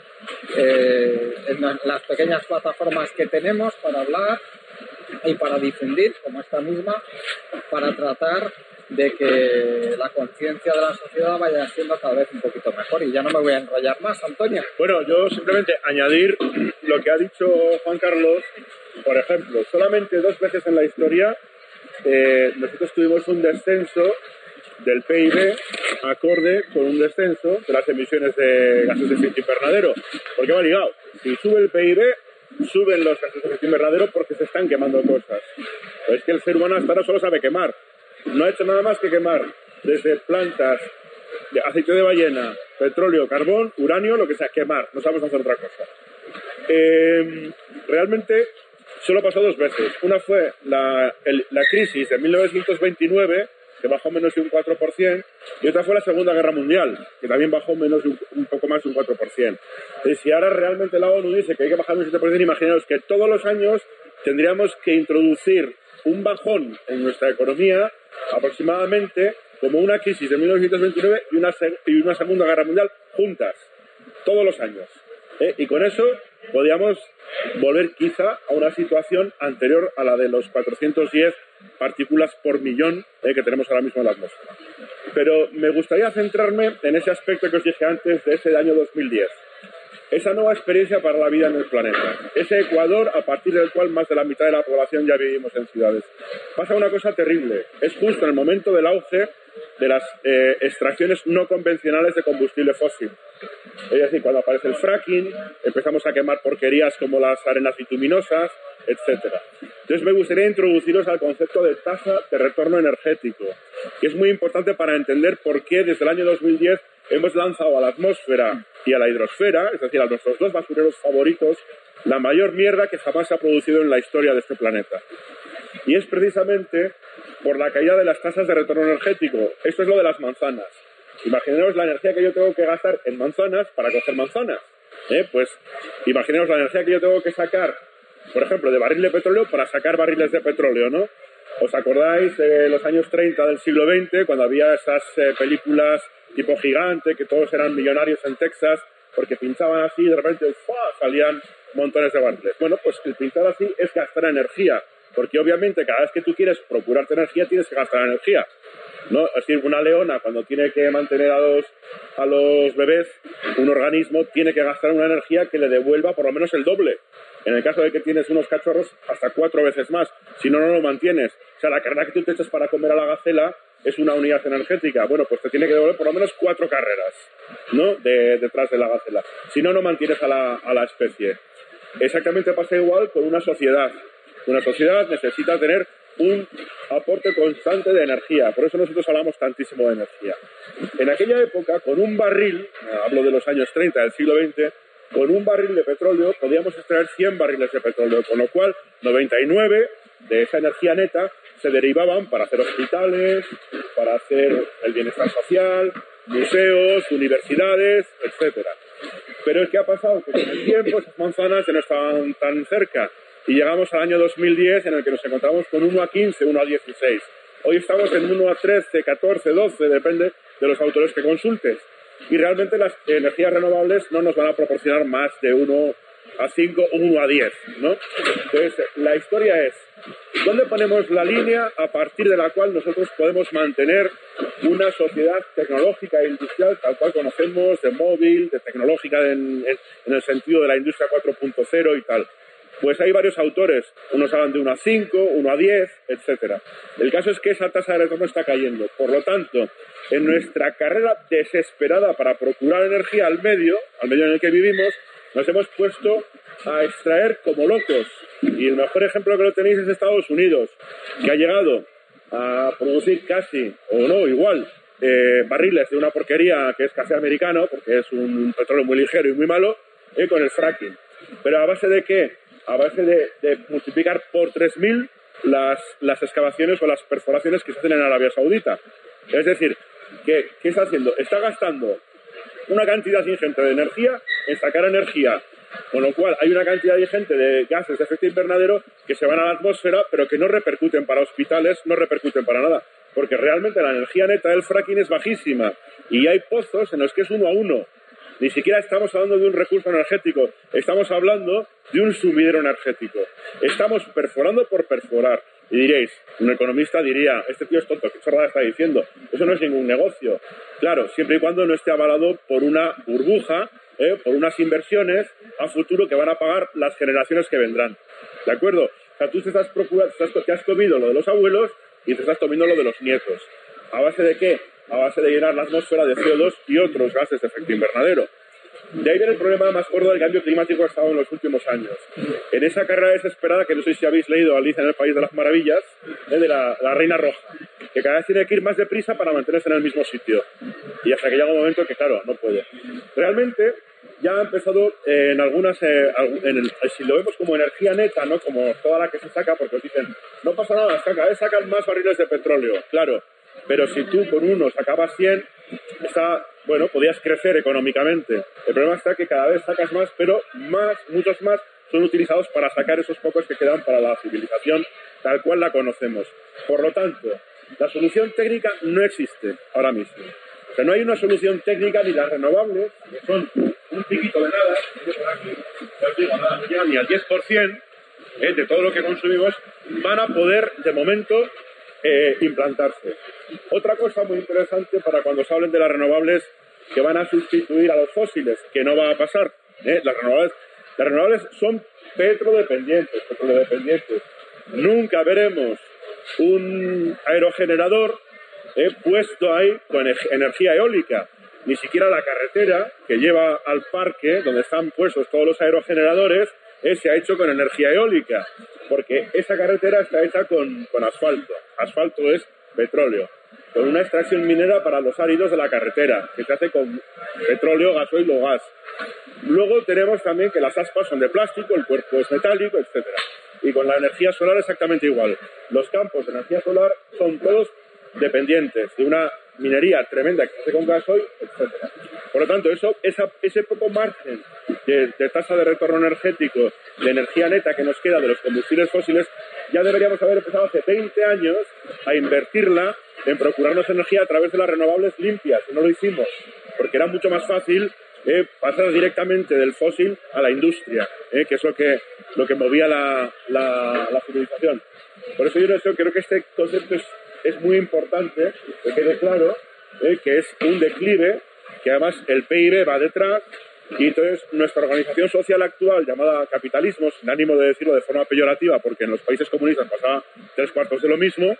eh, en las pequeñas plataformas que tenemos para hablar y para difundir, como esta misma, para tratar de que la conciencia de la sociedad vaya siendo cada vez un poquito mejor. Y ya no me voy a enrollar más, Antonio. Bueno, yo simplemente añadir lo que ha dicho Juan Carlos. Por ejemplo, solamente dos veces en la historia eh, nosotros tuvimos un descenso del PIB acorde con un descenso de las emisiones de gases de efecto invernadero. ¿Por qué va ligado? Si sube el PIB, suben los gases de efecto invernadero porque se están quemando cosas. es que el ser humano hasta ahora solo sabe quemar. No ha hecho nada más que quemar desde plantas de aceite de ballena, petróleo, carbón, uranio, lo que sea, quemar. No sabemos hacer otra cosa. Eh, realmente solo pasó dos veces. Una fue la, crisis de 1929 que bajó menos de un 4%, y otra fue la Segunda Guerra Mundial, que también bajó menos un, poco más de un 4%. Y si ahora realmente la ONU dice que hay que bajar un 7%, imaginaos que todos los años tendríamos que introducir un bajón en nuestra economía aproximadamente como una crisis de 1929 y una, y una Segunda Guerra Mundial juntas, todos los años. ¿eh? Y con eso podríamos volver quizá a una situación anterior a la de los 410 partículas por millón eh, que tenemos ahora mismo en la atmósfera. Pero me gustaría centrarme en ese aspecto que os dije antes de ese año 2010. Esa nueva experiencia para la vida en el planeta. Ese Ecuador a partir del cual más de la mitad de la población ya vivimos en ciudades. Pasa una cosa terrible. Es justo en el momento del auge de las eh, extracciones no convencionales de combustible fósil. Es decir, cuando aparece el fracking, empezamos a quemar porquerías como las arenas bituminosas, etc. Entonces me gustaría introduciros al concepto de tasa de retorno energético, que es muy importante para entender por qué desde el año 2010 hemos lanzado a la atmósfera y a la hidrosfera, es decir, a nuestros dos basureros favoritos, la mayor mierda que jamás se ha producido en la historia de este planeta. Y es precisamente por la caída de las tasas de retorno energético. Esto es lo de las manzanas. Imaginaos la energía que yo tengo que gastar en manzanas para coger manzanas. ¿eh? Pues imaginaos la energía que yo tengo que sacar, por ejemplo, de barril de petróleo para sacar barriles de petróleo, ¿no? ¿Os acordáis de los años 30 del siglo XX, cuando había esas eh, películas tipo gigante, que todos eran millonarios en Texas, porque pinchaban así y de repente salían montones de barriles. Bueno, pues el pinchar así es gastar energía, porque obviamente cada vez que tú quieres procurarte energía tienes que gastar energía. ¿no? Es decir, una leona cuando tiene que mantener a los, a los bebés, un organismo tiene que gastar una energía que le devuelva por lo menos el doble. En el caso de que tienes unos cachorros, hasta cuatro veces más. Si no, no lo mantienes. O sea, la carrera que tú te echas para comer a la gacela es una unidad energética. Bueno, pues te tiene que devolver por lo menos cuatro carreras, ¿no? De, detrás de la gacela. Si no, no mantienes a la, a la especie. Exactamente pasa igual con una sociedad. Una sociedad necesita tener un aporte constante de energía. Por eso nosotros hablamos tantísimo de energía. En aquella época, con un barril, hablo de los años 30 del siglo XX, con un barril de petróleo podíamos extraer 100 barriles de petróleo, con lo cual 99 de esa energía neta se derivaban para hacer hospitales, para hacer el bienestar social, museos, universidades, etcétera. Pero que ha pasado que con el tiempo esas manzanas ya no estaban tan cerca y llegamos al año 2010 en el que nos encontramos con 1 a 15, 1 a 16. Hoy estamos en 1 a 13, 14, 12, depende de los autores que consultes. Y realmente las energías renovables no nos van a proporcionar más de 1 a 5 o 1 a 10, ¿no? Entonces, la historia es, ¿dónde ponemos la línea a partir de la cual nosotros podemos mantener una sociedad tecnológica e industrial tal cual conocemos, de móvil, de tecnológica en, en el sentido de la industria 4.0 y tal? Pues hay varios autores, unos hablan de 1 a 5, 1 a 10, etc. El caso es que esa tasa de retorno está cayendo. Por lo tanto, en nuestra carrera desesperada para procurar energía al medio, al medio en el que vivimos, nos hemos puesto a extraer como locos. Y el mejor ejemplo que lo tenéis es Estados Unidos, que ha llegado a producir casi, o no, igual, eh, barriles de una porquería que es café americano, porque es un petróleo muy ligero y muy malo, eh, con el fracking. Pero a base de qué? a base de, multiplicar por 3.000 las, las excavaciones o las perforaciones que se hacen en Arabia Saudita. Es decir, ¿qué, ¿qué está haciendo? Está gastando una cantidad ingente de energía en sacar energía, con lo cual hay una cantidad ingente de gases de efecto invernadero que se van a la atmósfera, pero que no repercuten para hospitales, no repercuten para nada, porque realmente la energía neta del fracking es bajísima y hay pozos en los que es uno a uno. Ni siquiera estamos hablando de un recurso energético, estamos hablando de un sumidero energético. Estamos perforando por perforar. Y diréis, un economista diría, este tío es tonto, ¿qué chorrada está diciendo? Eso no es ningún negocio. Claro, siempre y cuando no esté avalado por una burbuja, ¿eh? por unas inversiones a futuro que van a pagar las generaciones que vendrán. ¿De acuerdo? O sea, tú te, estás procurando, te has comido lo de los abuelos y te estás comiendo lo de los nietos. ¿A base de qué? a base de llenar la atmósfera de CO2 y otros gases de efecto invernadero. De ahí viene el problema más gordo del cambio climático que ha estado en los últimos años. En esa carrera desesperada, que no sé si habéis leído Alicia en el País de las Maravillas, ¿eh? de la, Reina Roja, que cada vez tiene que ir más deprisa para mantenerse en el mismo sitio. Y hasta que llega un momento que, claro, no puede. Realmente, ya ha empezado en algunas, eh, si lo vemos como energía neta, ¿no? como toda la que se saca, porque os dicen, no pasa nada, cada vez sacan más barriles de petróleo. Claro, pero si tú con uno sacabas 100, está, bueno, podías crecer económicamente. El problema está que cada vez sacas más, pero más, muchos más son utilizados para sacar esos pocos que quedan para la civilización tal cual la conocemos. Por lo tanto, la solución técnica no existe ahora mismo. O no hay una solución técnica ni las renovables, que son un piquito de nada, ni al 10% eh, de todo lo que consumimos, van a poder, de momento, eh, implantarse. Otra cosa muy interesante para cuando se hablen de las renovables que van a sustituir a los fósiles, que no va a pasar. ¿eh? Las, renovables, las renovables son petrodependientes, petrodependientes. Nunca veremos un aerogenerador ¿eh? puesto ahí con energía eólica. Ni siquiera la carretera que lleva al parque, donde están puestos todos los aerogeneradores, se ha hecho con energía eólica, porque esa carretera está hecha con, con asfalto. Asfalto es petróleo, con una extracción minera para los áridos de la carretera, que se hace con petróleo, gasoil o gas. Luego tenemos también que las aspas son de plástico, el cuerpo es metálico, etc. Y con la energía solar exactamente igual. Los campos de energía solar son todos dependientes de una minería tremenda que hace con gasoil, etc. Por lo tanto, eso, ese poco margen de, tasa de retorno energético, de energía neta que nos queda de los combustibles fósiles, ya deberíamos haber empezado hace 20 años a invertirla en procurarnos energía a través de las renovables limpias. No lo hicimos, porque era mucho más fácil eh, pasar directamente del fósil a la industria, eh, que es lo que, lo que movía la, la, civilización. Por eso yo creo que este concepto es, es muy importante, que quede claro, eh, que es un declive, que además el PIB va detrás, y entonces nuestra organización social actual, llamada capitalismo, sin ánimo de decirlo de forma peyorativa, porque en los países comunistas pasaba tres cuartos de lo mismo,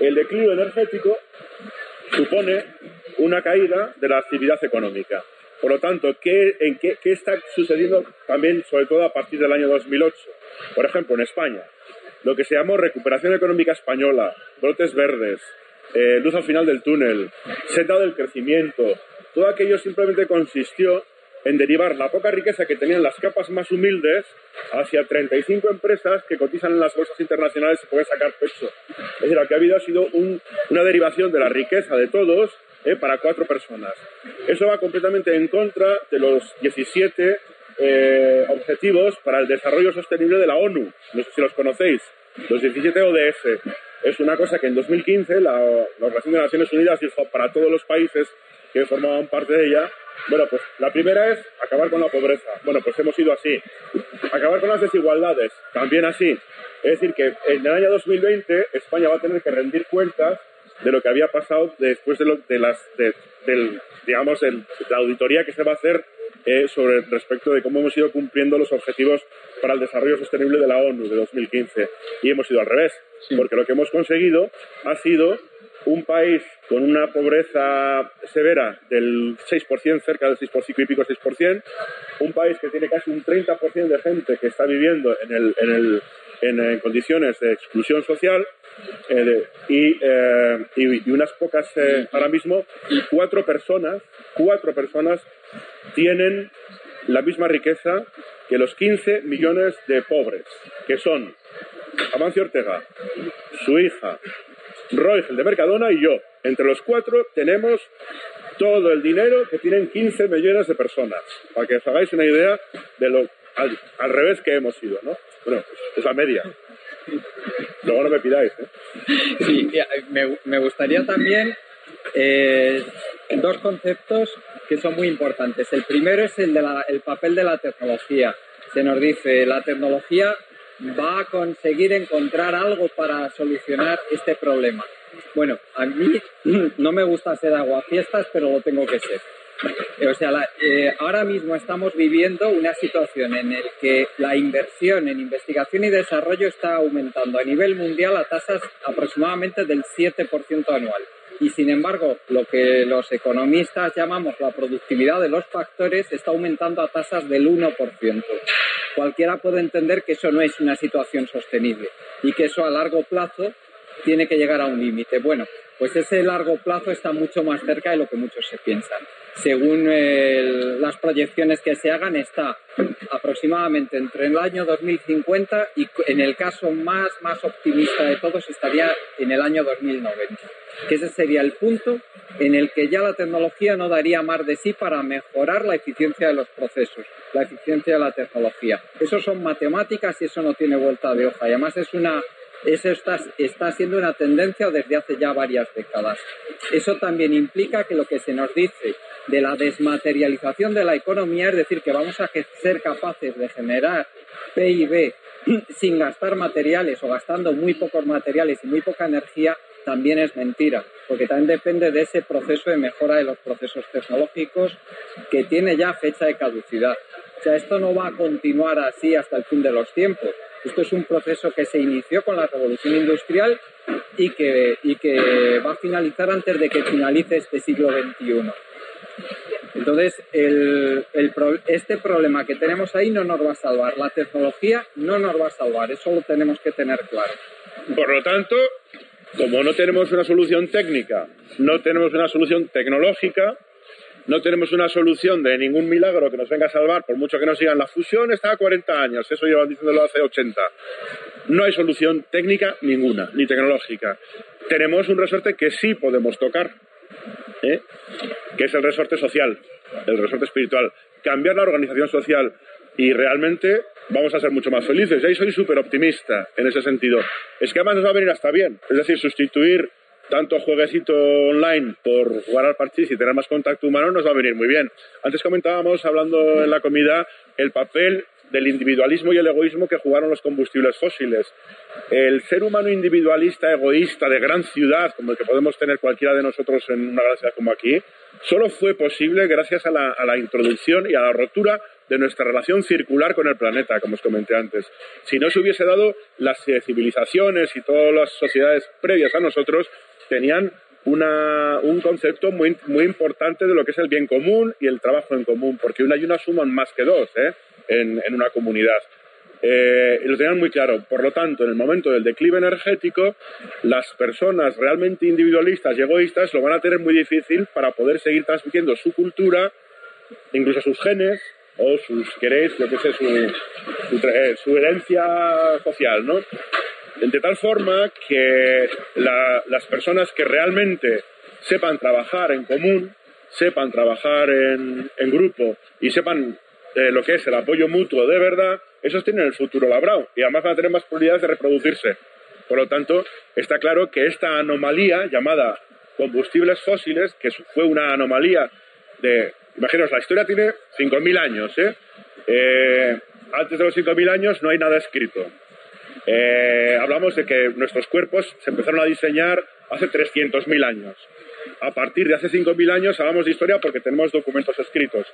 el declive energético supone una caída de la actividad económica. Por lo tanto, ¿qué, en qué, está sucediendo también, sobre todo a partir del año 2008? Por ejemplo, en España, lo que se llamó recuperación económica española, brotes verdes, eh, luz al final del túnel, senda del crecimiento, todo aquello simplemente consistió en derivar la poca riqueza que tenían las capas más humildes hacia 35 empresas que cotizan en las bolsas internacionales y pueden sacar pecho. Es decir, lo que ha habido ha sido una derivación de la riqueza de todos eh, para cuatro personas. Eso va completamente en contra de los 17 eh, objetivos para el desarrollo sostenible de la ONU. No sé si los conocéis. Los 17 ODS. Es una cosa que en 2015 la, la Organización de Naciones Unidas dijo para todos los países que formaban parte de ella. Bueno, pues la primera es acabar con la pobreza. Bueno, pues hemos ido así. Acabar con las desigualdades, también así. Es decir, que en el año 2020 España va a tener que rendir cuentas de lo que había pasado después de, lo, de las, del, digamos, la auditoría que se va a hacer eh, sobre respecto de cómo hemos ido cumpliendo los objetivos para el desarrollo sostenible de la ONU de 2015. Y hemos ido al revés, porque lo que hemos conseguido ha sido un país con una pobreza severa del 6%, cerca del 6% y pico 6%, un país que tiene casi un 30% de gente que está viviendo en, el, en, el, en, condiciones de exclusión social eh, eh, y, y, unas pocas eh, ahora mismo, y cuatro personas, cuatro personas tienen la misma riqueza que los 15 millones de pobres, que son Amancio Ortega, su hija, Roy, el de Mercadona y yo. Entre los cuatro tenemos todo el dinero que tienen 15 millones de personas, para que os hagáis una idea de lo al, revés que hemos ido, ¿no? Bueno, es la media. Luego no me pidáis, ¿eh? Sí, me, gustaría también eh, dos conceptos que son muy importantes. El primero es el, de el papel de la tecnología. Se nos dice, la tecnología va a conseguir encontrar algo para solucionar este problema. Bueno, a mí no me gusta ser aguafiestas, pero lo tengo que ser. O sea, eh, ahora mismo estamos viviendo una situación en la que la inversión en investigación y desarrollo está aumentando a nivel mundial a tasas aproximadamente del 7% anual. Y sin embargo, lo que los economistas llamamos la productividad de los factores está aumentando a tasas del 1% cualquiera puede entender que eso no es una situación sostenible y que eso a largo plazo tiene que llegar a un límite. Bueno, pues ese largo plazo está mucho más cerca de lo que muchos se piensan. Según las proyecciones que se hagan, está aproximadamente entre el año 2050 y en el caso más, más optimista de todos estaría en el año 2090 que ese sería el punto en el que ya la tecnología no daría más de sí para mejorar la eficiencia de los procesos, la eficiencia de la tecnología. Eso son matemáticas y eso no tiene vuelta de hoja. Además es una, eso está, siendo una tendencia desde hace ya varias décadas. Eso también implica que lo que se nos dice de la desmaterialización de la economía, es decir, que vamos a ser capaces de generar PIB sin gastar materiales o gastando muy pocos materiales y muy poca energía, también es mentira, porque también depende de ese proceso de mejora de los procesos tecnológicos que tiene ya fecha de caducidad. O sea, esto no va a continuar así hasta el fin de los tiempos. Esto es un proceso que se inició con la revolución industrial y que, y que va a finalizar antes de que finalice este siglo XXI. Entonces, el, este problema que tenemos ahí no nos va a salvar. La tecnología no nos va a salvar. Eso lo tenemos que tener claro. Por lo tanto, como no tenemos una solución técnica, no tenemos una solución tecnológica, no tenemos una solución de ningún milagro que nos venga a salvar, por mucho que nos digan la fusión está a 40 años, eso llevan diciéndolo hace 80. No hay solución técnica ninguna, ni tecnológica. Tenemos un resorte que sí podemos tocar, ¿eh? que es el resorte social, el resorte espiritual. Cambiar la organización social y realmente vamos a ser mucho más felices. Y ahí soy súper optimista en ese sentido. Es que además nos va a venir hasta bien. Es decir, sustituir tanto jueguecito online por jugar al parchís y tener más contacto humano nos va a venir muy bien. Antes comentábamos, hablando en la comida, el papel del individualismo y el egoísmo que jugaron los combustibles fósiles. El ser humano individualista, egoísta, de gran ciudad, como el que podemos tener cualquiera de nosotros en una gran ciudad como aquí, solo fue posible gracias a la, a la introducción y a la rotura de nuestra relación circular con el planeta, como os comenté antes. Si no se hubiese dado, las civilizaciones y todas las sociedades previas a nosotros tenían un concepto muy, muy importante de lo que es el bien común y el trabajo en común, porque una y una suman más que dos ¿eh? en, una comunidad. Eh, y lo tenían muy claro. Por lo tanto, en el momento del declive energético, las personas realmente individualistas y egoístas lo van a tener muy difícil para poder seguir transmitiendo su cultura, incluso sus genes o sus, queréis, lo que sé, su, su, eh, su herencia social, ¿no? De tal forma que las personas que realmente sepan trabajar en común, sepan trabajar en, grupo y sepan eh, lo que es el apoyo mutuo de verdad, esos tienen el futuro labrado y además van a tener más probabilidades de reproducirse. Por lo tanto, está claro que esta anomalía llamada combustibles fósiles, que fue una anomalía de, imaginaos, la historia tiene 5.000 años, ¿eh? ¿eh? antes de los 5.000 años no hay nada escrito. Eh, hablamos de que nuestros cuerpos se empezaron a diseñar hace 300.000 años. A partir de hace 5.000 años hablamos de historia porque tenemos documentos escritos.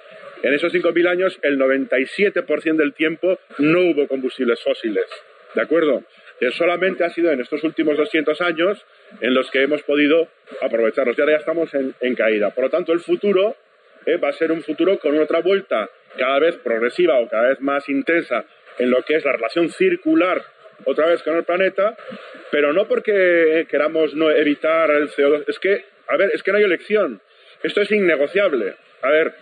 En esos 5.000 años, el 97% del tiempo no hubo combustibles fósiles. ¿De acuerdo? Que solamente ha sido en estos últimos 200 años en los que hemos podido aprovecharlos. Y ahora ya estamos en, caída. Por lo tanto, el futuro eh, va a ser un futuro con otra vuelta cada vez progresiva o cada vez más intensa en lo que es la relación circular otra vez con el planeta, pero no porque queramos no evitar el CO2. Es que, a ver, es que no hay elección. Esto es innegociable. A ver,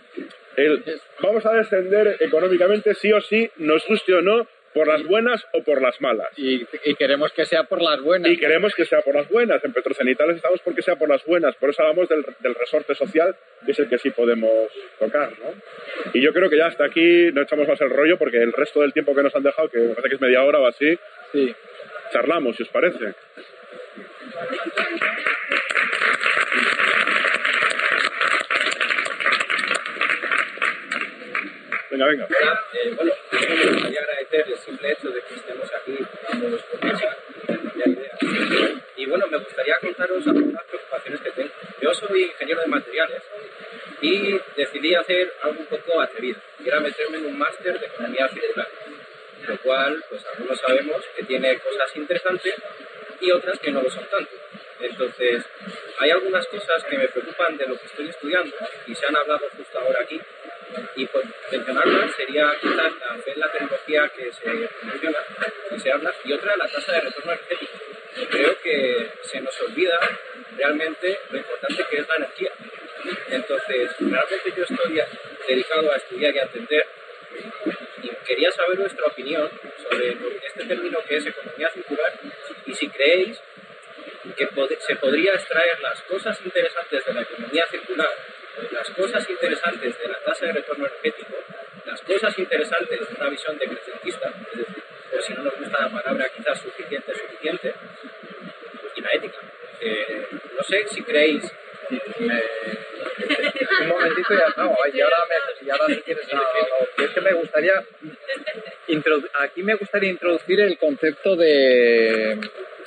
vamos a descender económicamente sí o sí, nos guste o no, por las buenas o por las malas. Y, queremos que sea por las buenas. Y queremos que sea por las buenas. En Petrocenitales estamos porque sea por las buenas. Por eso hablamos del, resorte social, que es el que sí podemos tocar. ¿no? Y yo creo que ya hasta aquí no echamos más el rollo porque el resto del tiempo que nos han dejado, que me parece que es media hora o así, sí. charlamos, si os parece. Venga, venga. Bueno, me gustaría agradecer el simple hecho de que estemos aquí todos con esa ideas. Y bueno, me gustaría contaros algunas preocupaciones que tengo. Yo soy ingeniero de materiales y decidí hacer algo un poco atrevido, que meterme en un máster de economía circular, lo cual, pues algunos sabemos que tiene cosas interesantes y otras que no lo son tanto. Entonces, hay algunas cosas que me preocupan de lo que estoy estudiando y se han hablado justo ahora aquí y por mencionarla sería quizás la fe la tecnología que se menciona y se habla, y otra la tasa de retorno energético. Creo que se nos olvida realmente lo importante que es la energía. Entonces, realmente yo estoy dedicado a estudiar y a entender y quería saber vuestra opinión sobre este término que es economía circular y si creéis que se podría extraer las cosas interesantes de la economía circular las cosas interesantes de la tasa de retorno energético, las cosas interesantes de una visión decrecentista, es decir, por si no nos gusta la palabra quizás suficiente, suficiente, y la ética. no sé si creéis... un momentito ya no, y ahora, me, y ahora si quieres, es que me gustaría aquí me gustaría introducir el concepto de,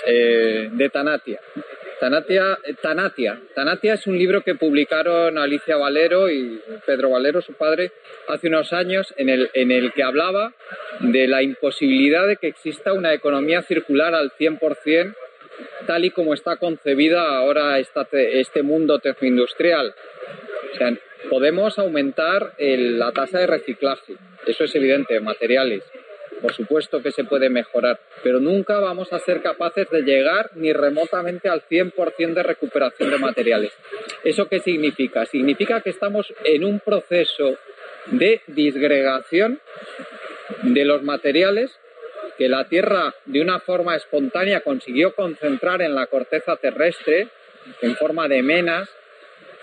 eh, de Tanatia. Tanatia, Tanatia. Tanatia es un libro que publicaron Alicia Valero y Pedro Valero, su padre, hace unos años, en el, en el que hablaba de la imposibilidad de que exista una economía circular al 100% tal y como está concebida ahora este mundo tecnoindustrial. O podemos aumentar la tasa de reciclaje, eso es evidente, materiales, por supuesto que se puede mejorar, pero nunca vamos a ser capaces de llegar ni remotamente al 100% de recuperación de materiales. ¿Eso qué significa? Significa que estamos en un proceso de disgregación de los materiales que la Tierra de una forma espontánea consiguió concentrar en la corteza terrestre en forma de menas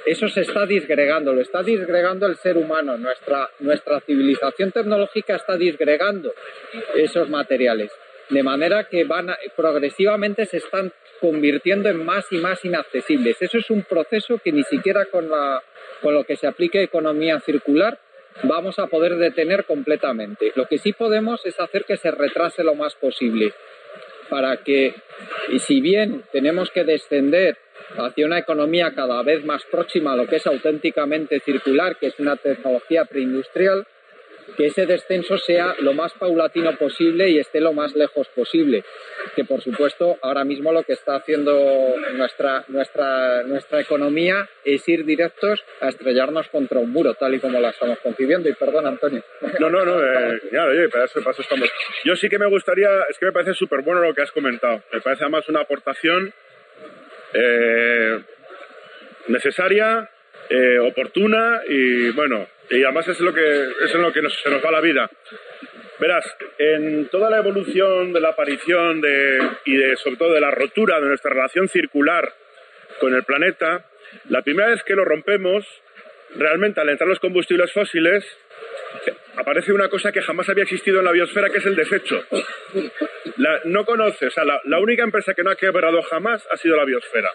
eso se está disgregando, lo está disgregando el ser humano, nuestra, nuestra civilización tecnológica está disgregando esos materiales. de manera que van progresivamente se están convirtiendo en más y más inaccesibles. Eso es un proceso que ni siquiera con, con lo que se aplique economía circular vamos a poder detener completamente. Lo que sí podemos es hacer que se retrase lo más posible para que, y si bien tenemos que descender hacia una economía cada vez más próxima a lo que es auténticamente circular, que es una tecnología preindustrial, que ese descenso sea lo más paulatino posible y esté lo más lejos posible. Que por supuesto ahora mismo lo que está haciendo nuestra, nuestra, nuestra economía es ir directos a estrellarnos contra un muro, tal y como la estamos concibiendo. Y perdón, Antonio. No, no, no, eh, oye, para eso, estamos. Yo sí que me gustaría, es que me parece súper bueno lo que has comentado. Me parece además una aportación eh, necesaria, eh, oportuna y bueno, y además es lo que es en lo que se nos va la vida. Verás, en toda la evolución de la aparición de, y de, sobre todo de la rotura de nuestra relación circular con el planeta, la primera vez que lo rompemos, realmente al entrar los combustibles fósiles, aparece una cosa que jamás había existido en la biosfera, que es el desecho. no conoces, o sea, la, la, única empresa que no ha quebrado jamás ha sido la biosfera.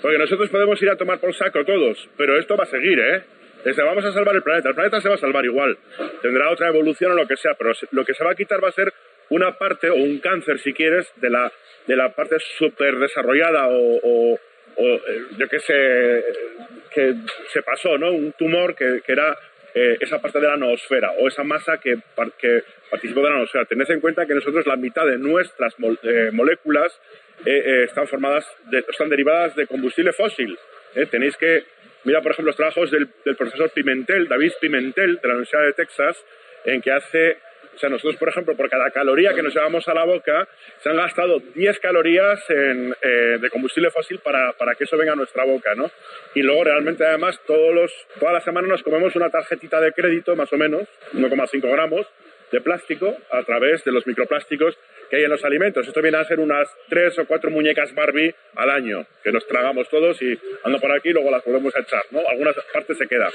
Porque nosotros podemos ir a tomar por saco todos, pero esto va a seguir, ¿eh? Desde vamos a salvar el planeta. El planeta se va a salvar igual. Tendrá otra evolución o lo que sea, pero lo que se va a quitar va a ser una parte o un cáncer, si quieres, de la, de la parte súper desarrollada o, eh, yo qué sé, que se pasó, ¿no? Un tumor que, era eh, esa parte de la noosfera o esa masa que, que, participó de la noosfera. Tened en cuenta que nosotros la mitad de nuestras eh, moléculas están formadas, están derivadas de combustible fósil. Tenéis que Mira, por ejemplo, los trabajos del, profesor Pimentel, David Pimentel, de la Universidad de Texas, en que hace o sea, nosotros, por ejemplo, por cada caloría que nos llevamos a la boca, se han gastado 10 calorías eh, de combustible fósil para, para, que eso venga a nuestra boca, ¿no? Y luego, realmente, además, todos los, toda la semana nos comemos una tarjetita de crédito, más o menos, 1,5 gramos, de plástico a través de los microplásticos que hay en los alimentos. Esto viene a ser unas tres o cuatro muñecas Barbie al año, que nos tragamos todos y ando por aquí y luego las volvemos a echar, ¿no? Algunas partes se quedan.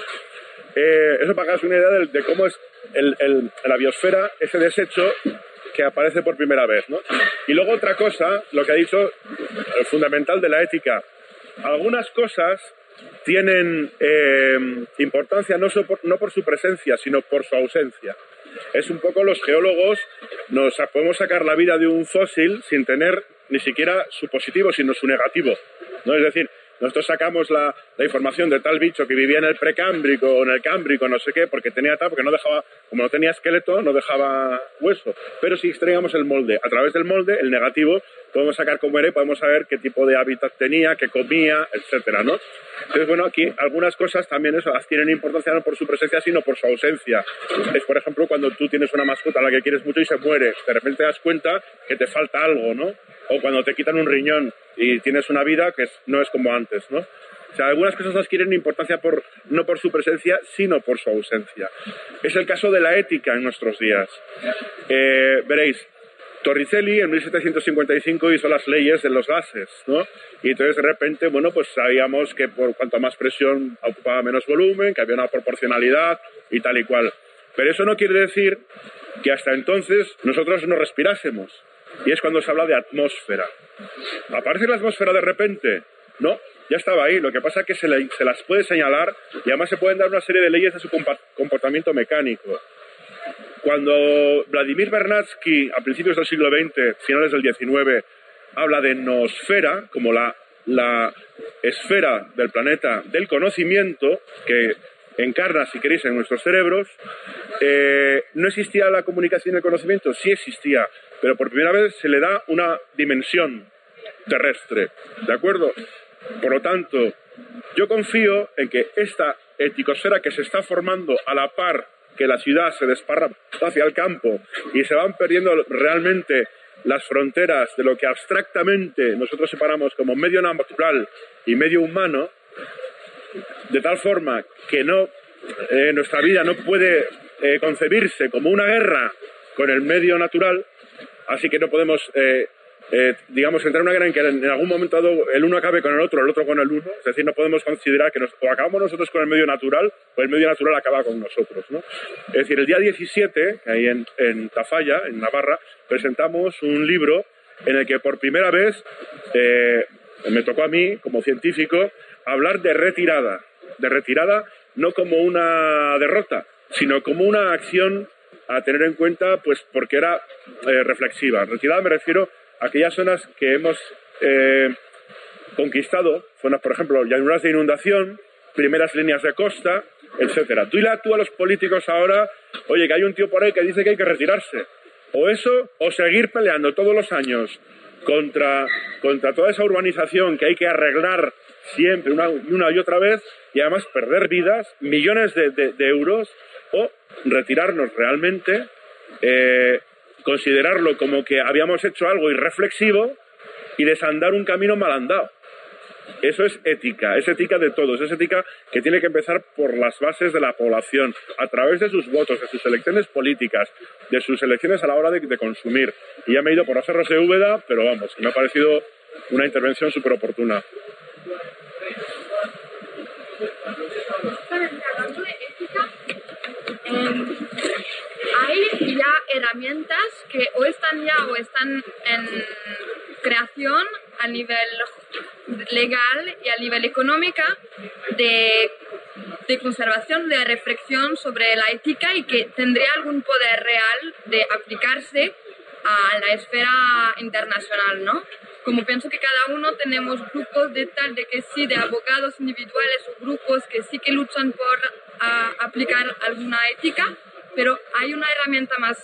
Eh, eso para que hagas una idea de, cómo es el, la biosfera ese desecho que aparece por primera vez, ¿no? Y luego otra cosa, lo que ha dicho, el fundamental de la ética. Algunas cosas tienen eh, importancia no, no por su presencia, sino por su ausencia es un poco los geólogos nos podemos sacar la vida de un fósil sin tener ni siquiera su positivo, sino su negativo. ¿no? Es decir, nosotros sacamos la, información de tal bicho que vivía en el precámbrico o en el cámbrico, no sé qué, porque tenía tal, porque no dejaba, como no tenía esqueleto, no dejaba hueso. Pero si extraíamos el molde, a través del molde, el negativo, podemos sacar cómo era y podemos saber qué tipo de hábitat tenía, qué comía, etcétera, ¿no? Entonces, bueno, aquí algunas cosas también eso tienen importancia no por su presencia, sino por su ausencia. Es, por ejemplo, cuando tú tienes una mascota a la que quieres mucho y se muere, de repente te das cuenta que te falta algo, ¿no? O cuando te quitan un riñón y tienes una vida que no es como antes, ¿no? O sea, algunas cosas adquieren importancia por, no por su presencia, sino por su ausencia. Es el caso de la ética en nuestros días. Eh, veréis, Torricelli en 1755 hizo las leyes de los gases, ¿no? Y entonces de repente, bueno, pues sabíamos que por cuanto más presión ocupaba menos volumen, que había una proporcionalidad y tal y cual. Pero eso no quiere decir que hasta entonces nosotros no respirásemos. Y es cuando se habla de atmósfera. ¿Aparece la atmósfera de repente? No, ya estaba ahí. Lo que pasa es que se, se las puede señalar y además se pueden dar una serie de leyes de su comportamiento mecánico. Cuando Vladimir Bernatsky, a principios del siglo XX, finales del XIX, habla de noosfera, como la, la esfera del planeta del conocimiento, que encarna, si queréis, en nuestros cerebros, eh, no existía la comunicación y el conocimiento, sí existía, pero por primera vez se le da una dimensión terrestre, ¿de acuerdo? Por lo tanto, yo confío en que esta eticosfera que se está formando a la par que la ciudad se desparra hacia el campo y se van perdiendo realmente las fronteras de lo que abstractamente nosotros separamos como medio natural y medio humano, de tal forma que no, eh, nuestra vida no puede eh, concebirse como una guerra con el medio natural, así que no podemos eh, eh, digamos, entrar en una guerra en que en algún momento el uno acabe con el otro, el otro con el uno. Es decir, no podemos considerar que nos, o acabamos nosotros con el medio natural o el medio natural acaba con nosotros. ¿no? Es decir, el día 17, ahí en, en Tafalla, en Navarra, presentamos un libro en el que por primera vez eh, me tocó a mí, como científico, hablar de retirada. De retirada no como una derrota, sino como una acción a tener en cuenta, pues porque era eh, reflexiva. Retirada me refiero aquellas zonas que hemos eh, conquistado, zonas, por ejemplo, llanuras de inundación, primeras líneas de costa, etcétera. Tú y tú a los políticos ahora, oye, que hay un tío por ahí que dice que hay que retirarse. O eso, o seguir peleando todos los años contra, contra toda esa urbanización que hay que arreglar siempre una, una y otra vez y además perder vidas, millones de, de, euros, o retirarnos realmente, eh, considerarlo como que habíamos hecho algo irreflexivo y desandar un camino mal andado. Eso es ética, es ética de todos, es ética que tiene que empezar por las bases de la población, a través de sus votos, de sus elecciones políticas, de sus elecciones a la hora de, consumir. Y ya me he ido por hacerlos de Úbeda, pero vamos, me ha parecido una intervención súper oportuna. Hay ya herramientas que o están ya o están en creación a nivel legal y a nivel económica de, de, conservación, de reflexión sobre la ética y que tendría algún poder real de aplicarse a la esfera internacional, ¿no? Como pienso que cada uno tenemos grupos de tal, de que sí, de abogados individuales o grupos que sí que luchan por aplicar alguna ética, pero hay una herramienta más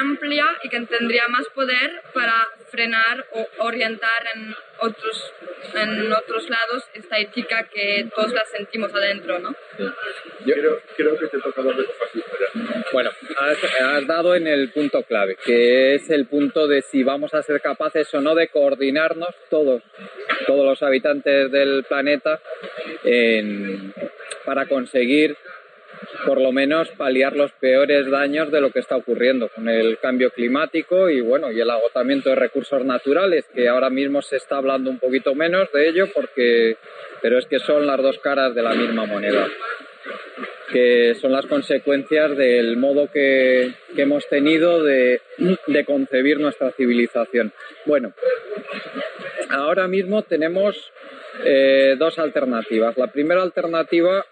amplia y que tendría más poder para frenar o orientar en otros, en otros lados esta ética que todos la sentimos adentro, ¿no? Yo creo, que te toca darle Bueno, has, dado en el punto clave, que es el punto de si vamos a ser capaces o no de coordinarnos todos, todos los habitantes del planeta para conseguir por lo menos paliar los peores daños de lo que está ocurriendo con el cambio climático y bueno y el agotamiento de recursos naturales que ahora mismo se está hablando un poquito menos de ello porque pero es que son las dos caras de la misma moneda que son las consecuencias del modo que, hemos tenido de, concebir nuestra civilización. Bueno, ahora mismo tenemos eh, dos alternativas. La primera alternativa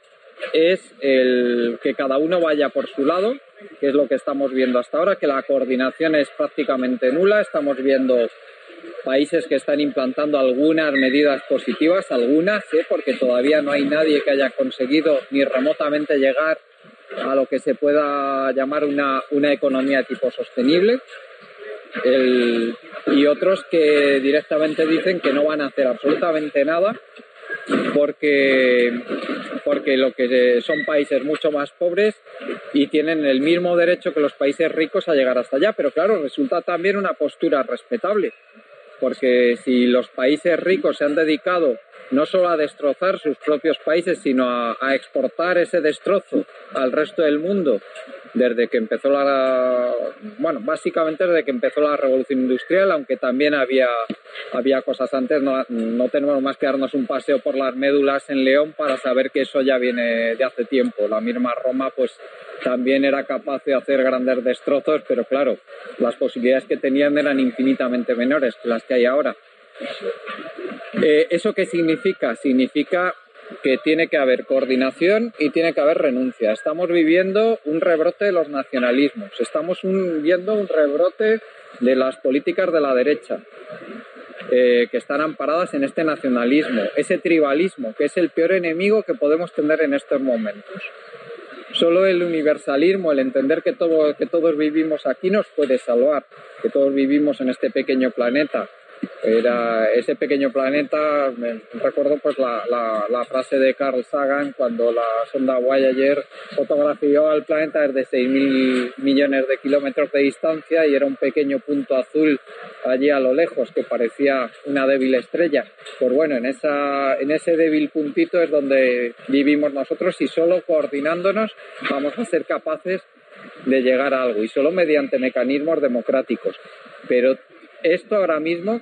es el que cada uno vaya por su lado, que es lo que estamos viendo hasta ahora, que la coordinación es prácticamente nula. Estamos viendo países que están implantando algunas medidas positivas, algunas, ¿eh? porque todavía no hay nadie que haya conseguido ni remotamente llegar a lo que se pueda llamar una, una economía tipo sostenible. y otros que directamente dicen que no van a hacer absolutamente nada porque, porque lo que son países mucho más pobres y tienen el mismo derecho que los países ricos a llegar hasta allá. Pero claro, resulta también una postura respetable, porque si los países ricos se han dedicado no solo a destrozar sus propios países, sino a, exportar ese destrozo al resto del mundo desde que empezó la bueno básicamente desde que empezó la revolución industrial aunque también había había cosas antes. No, no tenemos más que darnos un paseo por las médulas en León para saber que eso ya viene de hace tiempo. La misma Roma pues también era capaz de hacer grandes destrozos pero claro las posibilidades que tenían eran infinitamente menores que las que hay ahora eh, ¿Eso qué significa? Significa que tiene que haber coordinación y tiene que haber renuncia. Estamos viviendo un rebrote de los nacionalismos, estamos viendo un rebrote de las políticas de la derecha. Eh, que están amparadas en este nacionalismo, ese tribalismo, que es el peor enemigo que podemos tener en estos momentos. Solo el universalismo, el entender que, que todos vivimos aquí nos puede salvar, que todos vivimos en este pequeño planeta, era ese pequeño planeta, me recuerdo pues la, la, frase de Carl Sagan cuando la sonda Voyager fotografió al planeta desde 6.000 millones de kilómetros de distancia y era un pequeño punto azul allí a lo lejos que parecía una débil estrella. Pues bueno, en, esa, en ese débil puntito es donde vivimos nosotros y solo coordinándonos vamos a ser capaces de llegar a algo y solo mediante mecanismos democráticos. Pero esto ahora mismo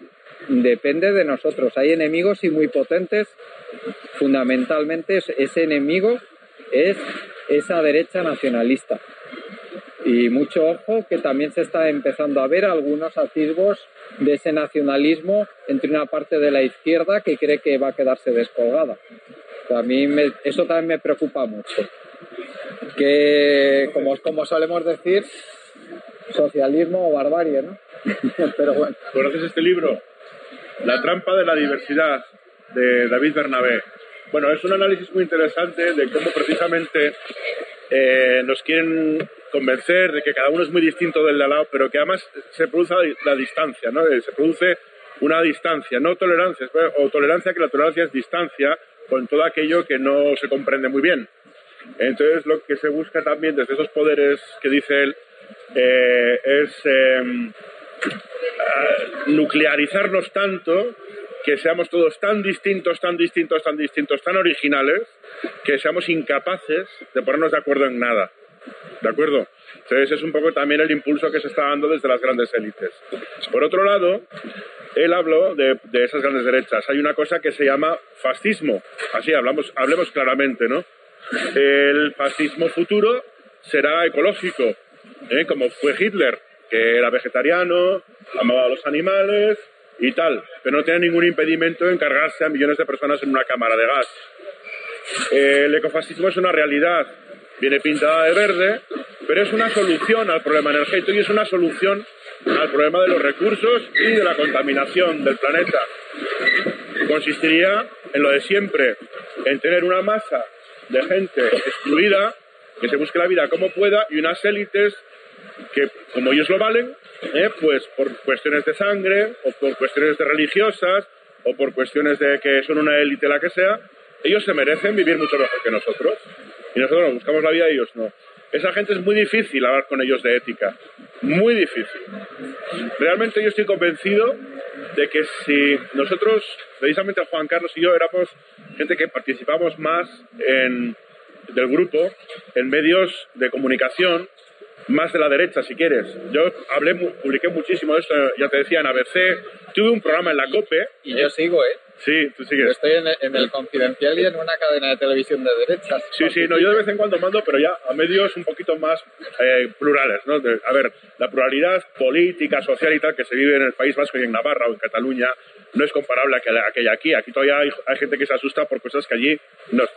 depende de nosotros. Hay enemigos y muy potentes. Fundamentalmente ese enemigo es esa derecha nacionalista. Y mucho ojo que también se está empezando a ver algunos atisbos de ese nacionalismo entre una parte de la izquierda que cree que va a quedarse descolgada. a mí eso también me preocupa mucho. Que, como, como solemos decir, socialismo o barbarie, ¿no? Pero bueno. ¿Conoces este libro? La trampa de la diversidad, de David Bernabé. Bueno, es un análisis muy interesante de cómo precisamente eh, nos quieren convencer de que cada uno es muy distinto del de al lado, pero que además se produce la distancia, ¿no? Eh, se produce una distancia, no tolerancia, o tolerancia que la tolerancia es distancia con todo aquello que no se comprende muy bien. Entonces, lo que se busca también desde esos poderes que dice él eh, es em, nuclearizarnos tanto que seamos todos tan distintos, tan distintos, tan distintos, tan originales, que seamos incapaces de ponernos de acuerdo en nada. ¿De acuerdo? Entonces es un poco también el impulso que se está dando desde las grandes élites. Por otro lado, él habló de, esas grandes derechas. Hay una cosa que se llama fascismo. Así hablamos, hablemos claramente, ¿no? El fascismo futuro será ecológico, ¿eh? como fue Hitler, que era vegetariano, amaba a los animales y tal, pero no tiene ningún impedimento en cargarse a millones de personas en una cámara de gas. El ecofascismo es una realidad, viene pintada de verde, pero es una solución al problema energético y es una solución al problema de los recursos y de la contaminación del planeta. Consistiría en lo de siempre, en tener una masa de gente excluida que se busque la vida como pueda y unas élites que, como ellos lo valen, eh, pues por cuestiones de sangre o por cuestiones de religiosas o por cuestiones de que son una élite la que sea, ellos se merecen vivir mucho mejor que nosotros. Y nosotros nos buscamos la vida y ellos no. Esa gente es muy difícil hablar con ellos de ética. Muy difícil. Realmente yo estoy convencido de que si nosotros, precisamente Juan Carlos y yo, éramos gente que participamos más en, del grupo en medios de comunicación, más de la derecha, si quieres. Yo hablé, publiqué muchísimo de esto, ya te decía, en ABC. Tuve un programa en la COPE. Y yo sigo, ¿eh? Sí, tú sigues. estoy en, el Confidencial y en una cadena de televisión de derechas. Sí, sí, no, yo de vez en cuando mando, pero ya a medios un poquito más eh, plurales, ¿no? a ver, la pluralidad política, social y tal que se vive en el País Vasco y en Navarra o en Cataluña no es comparable a que, hay aquí. Aquí todavía hay, gente que se asusta por cosas que allí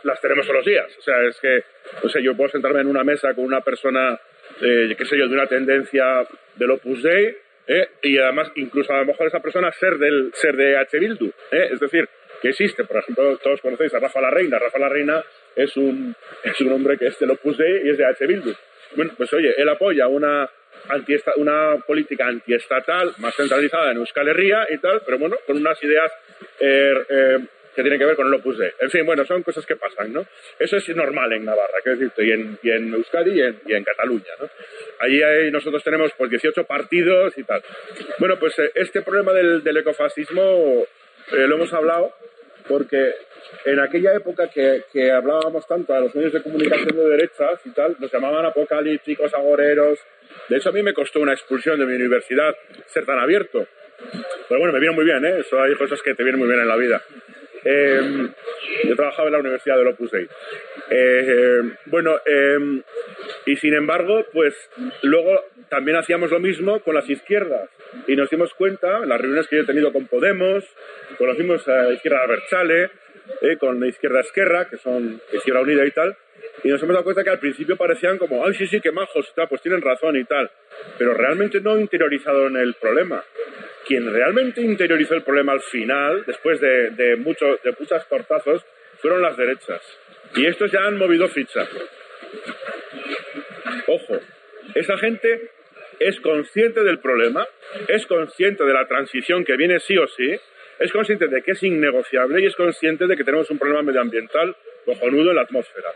las tenemos todos los días. O sea, es que, no sé, yo puedo sentarme en una mesa con una persona eh, qué sé yo, de una tendencia del Opus Dei, eh, y además incluso a lo mejor esa persona ser, del, ser de H. Bildu. Eh, es decir, que existe, por ejemplo, todos conocéis a Rafa la Reina. Rafa la Reina es un, es un hombre que es del Opus Dei y es de H. Bildu. Bueno, pues oye, él apoya una, una política antiestatal más centralizada en Euskal Herria y tal, pero bueno, con unas ideas eh, que tiene que ver con el Opus Dei. En fin, bueno, son cosas que pasan, ¿no? Eso es normal en Navarra, quiero decirte, y en, y en Euskadi y en, y en Cataluña, ¿no? Allí hay, nosotros tenemos pues 18 partidos y tal. Bueno, pues eh, este problema del, del ecofascismo eh, lo hemos hablado porque en aquella época que, que, hablábamos tanto a los medios de comunicación de derechas y tal, nos llamaban apocalípticos, agoreros. De hecho, a mí me costó una expulsión de mi universidad ser tan abierto. Pero bueno, me vino muy bien, ¿eh? Eso hay cosas que te vienen muy bien en la vida. Eh, yo trabajaba en la Universidad de Opus Dei. Eh, bueno, em, y sin embargo, pues luego también hacíamos lo mismo con las izquierdas. Y nos dimos cuenta, en las reuniones que yo he tenido con Podemos, conocimos a la izquierda Berchale, eh, con la izquierda Esquerra, que son Izquierda Unida y tal, y nos hemos dado cuenta que al principio parecían como, ay, sí, sí, qué majos, está, pues tienen razón y tal, pero realmente no interiorizaron el problema quien realmente interiorizó el problema al final, después de, de, mucho, de muchas tortazos, fueron las derechas. Y estos ya han movido ficha. Ojo, esa gente es consciente del problema, es consciente de la transición que viene sí o sí, es consciente de que es innegociable y es consciente de que tenemos un problema medioambiental cojonudo en la atmósfera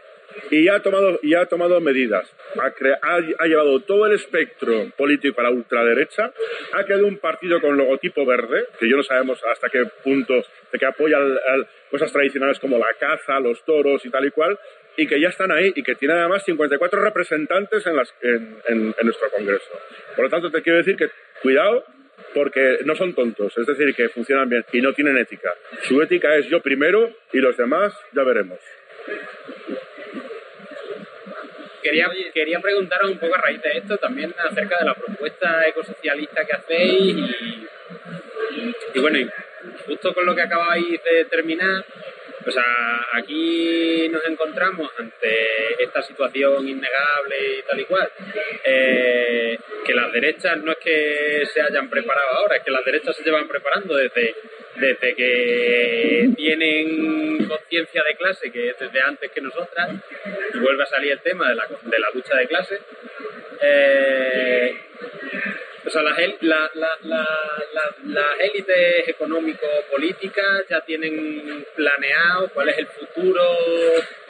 y ha tomado, ha tomado medidas. Ha, ha, llevado todo el espectro político a la ultraderecha. Ha creado un partido con logotipo verde, que yo no sabemos hasta qué punto, de que apoya cosas tradicionales como la caza, los toros y tal y cual, y que ya están ahí y que tiene además 54 representantes en, las, en, en, nuestro Congreso. Por lo tanto, te quiero decir que cuidado, porque no son tontos, es decir, que funcionan bien y no tienen ética. Su ética es yo primero y los demás ya veremos. Quería, quería preguntaros un poco a raíz de esto también acerca de la propuesta ecosocialista que hacéis y, y bueno, justo con lo que acabáis de terminar, o sea, aquí nos encontramos ante esta situación innegable y tal y cual, eh, que las derechas no es que se hayan preparado ahora, es que las derechas se llevan preparando desde, desde que tienen conciencia de clase, que es desde antes que nosotras, y vuelve a salir el tema de la, de la lucha de clase. Eh, o sea, las, la, la, las élites económico-políticas ya tienen planeado cuál es el futuro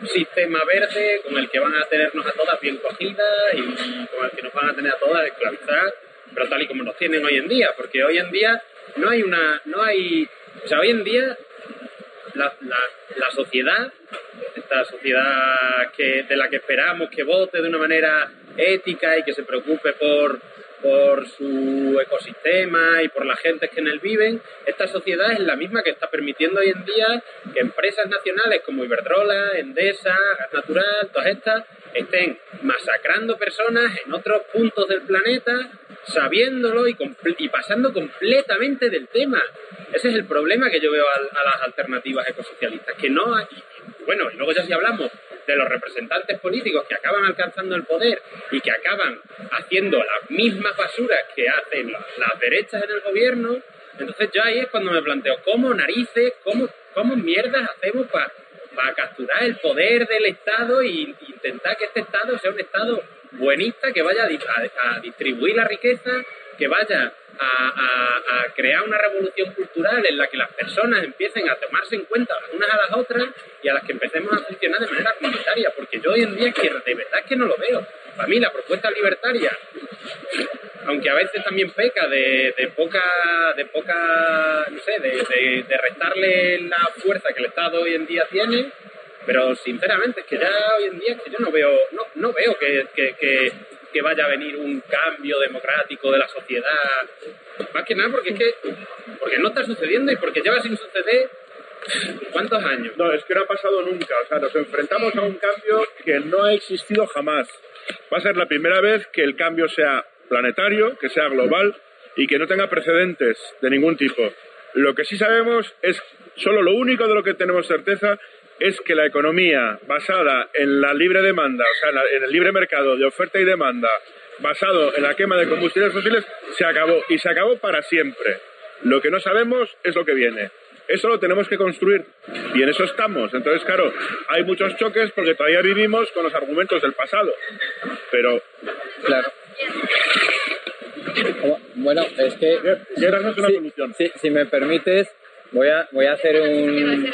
sistema verde con el que van a tenernos a todas bien cogidas y con el que nos van a tener a todas esclavizadas, pero tal y como nos tienen hoy en día, porque hoy en día no hay una, no hay, o sea, hoy en día la, la, la sociedad, esta sociedad que, de la que esperamos que vote de una manera ética y que se preocupe por por su ecosistema y por la gente que en él viven, esta sociedad es la misma que está permitiendo hoy en día que empresas nacionales como Iberdrola, Endesa, Gas Natural, todas estas, estén masacrando personas en otros puntos del planeta, sabiéndolo y, y pasando completamente del tema. Ese es el problema que yo veo a, a las alternativas ecosocialistas, que no hay, bueno, y luego ya si hablamos de los representantes políticos que acaban alcanzando el poder y que acaban haciendo las mismas basuras que hacen las derechas en el gobierno, entonces yo ahí es cuando me planteo, ¿cómo narices, cómo, cómo mierdas hacemos para capturar el poder del Estado e intentar que este Estado sea un Estado buenista que vaya a distribuir la riqueza, que vaya a, crear una revolución cultural en la que las personas empiecen a tomarse en cuenta las unas a las otras y a las que empecemos a funcionar de manera comunitaria, porque yo hoy en día que de verdad que no lo veo. Para mí la propuesta libertaria, aunque a veces también peca de, poca, de poca, no sé, de, restarle la fuerza que el Estado hoy en día tiene, pero sinceramente es que ya hoy en día es que yo no veo, no, no veo que vaya a venir un cambio democrático de la sociedad. Más que nada porque es que porque no está sucediendo y porque lleva sin suceder ¿Cuántos años? No, es que no ha pasado nunca. O sea, nos enfrentamos a un cambio que no ha existido jamás. Va a ser la primera vez que el cambio sea planetario, que sea global y que no tenga precedentes de ningún tipo. Lo que sí sabemos es, solo lo único de lo que tenemos certeza es que la economía basada en la libre demanda, o sea, en el libre mercado de oferta y demanda, basado en la quema de combustibles fósiles, se acabó y se acabó para siempre. Lo que no sabemos es lo que viene. Eso lo tenemos que construir y en eso estamos. Entonces, claro, hay muchos choques porque todavía vivimos con los argumentos del pasado. Pero. Claro. Bueno, es que. una solución. si me permites, Voy a, voy a hacer un...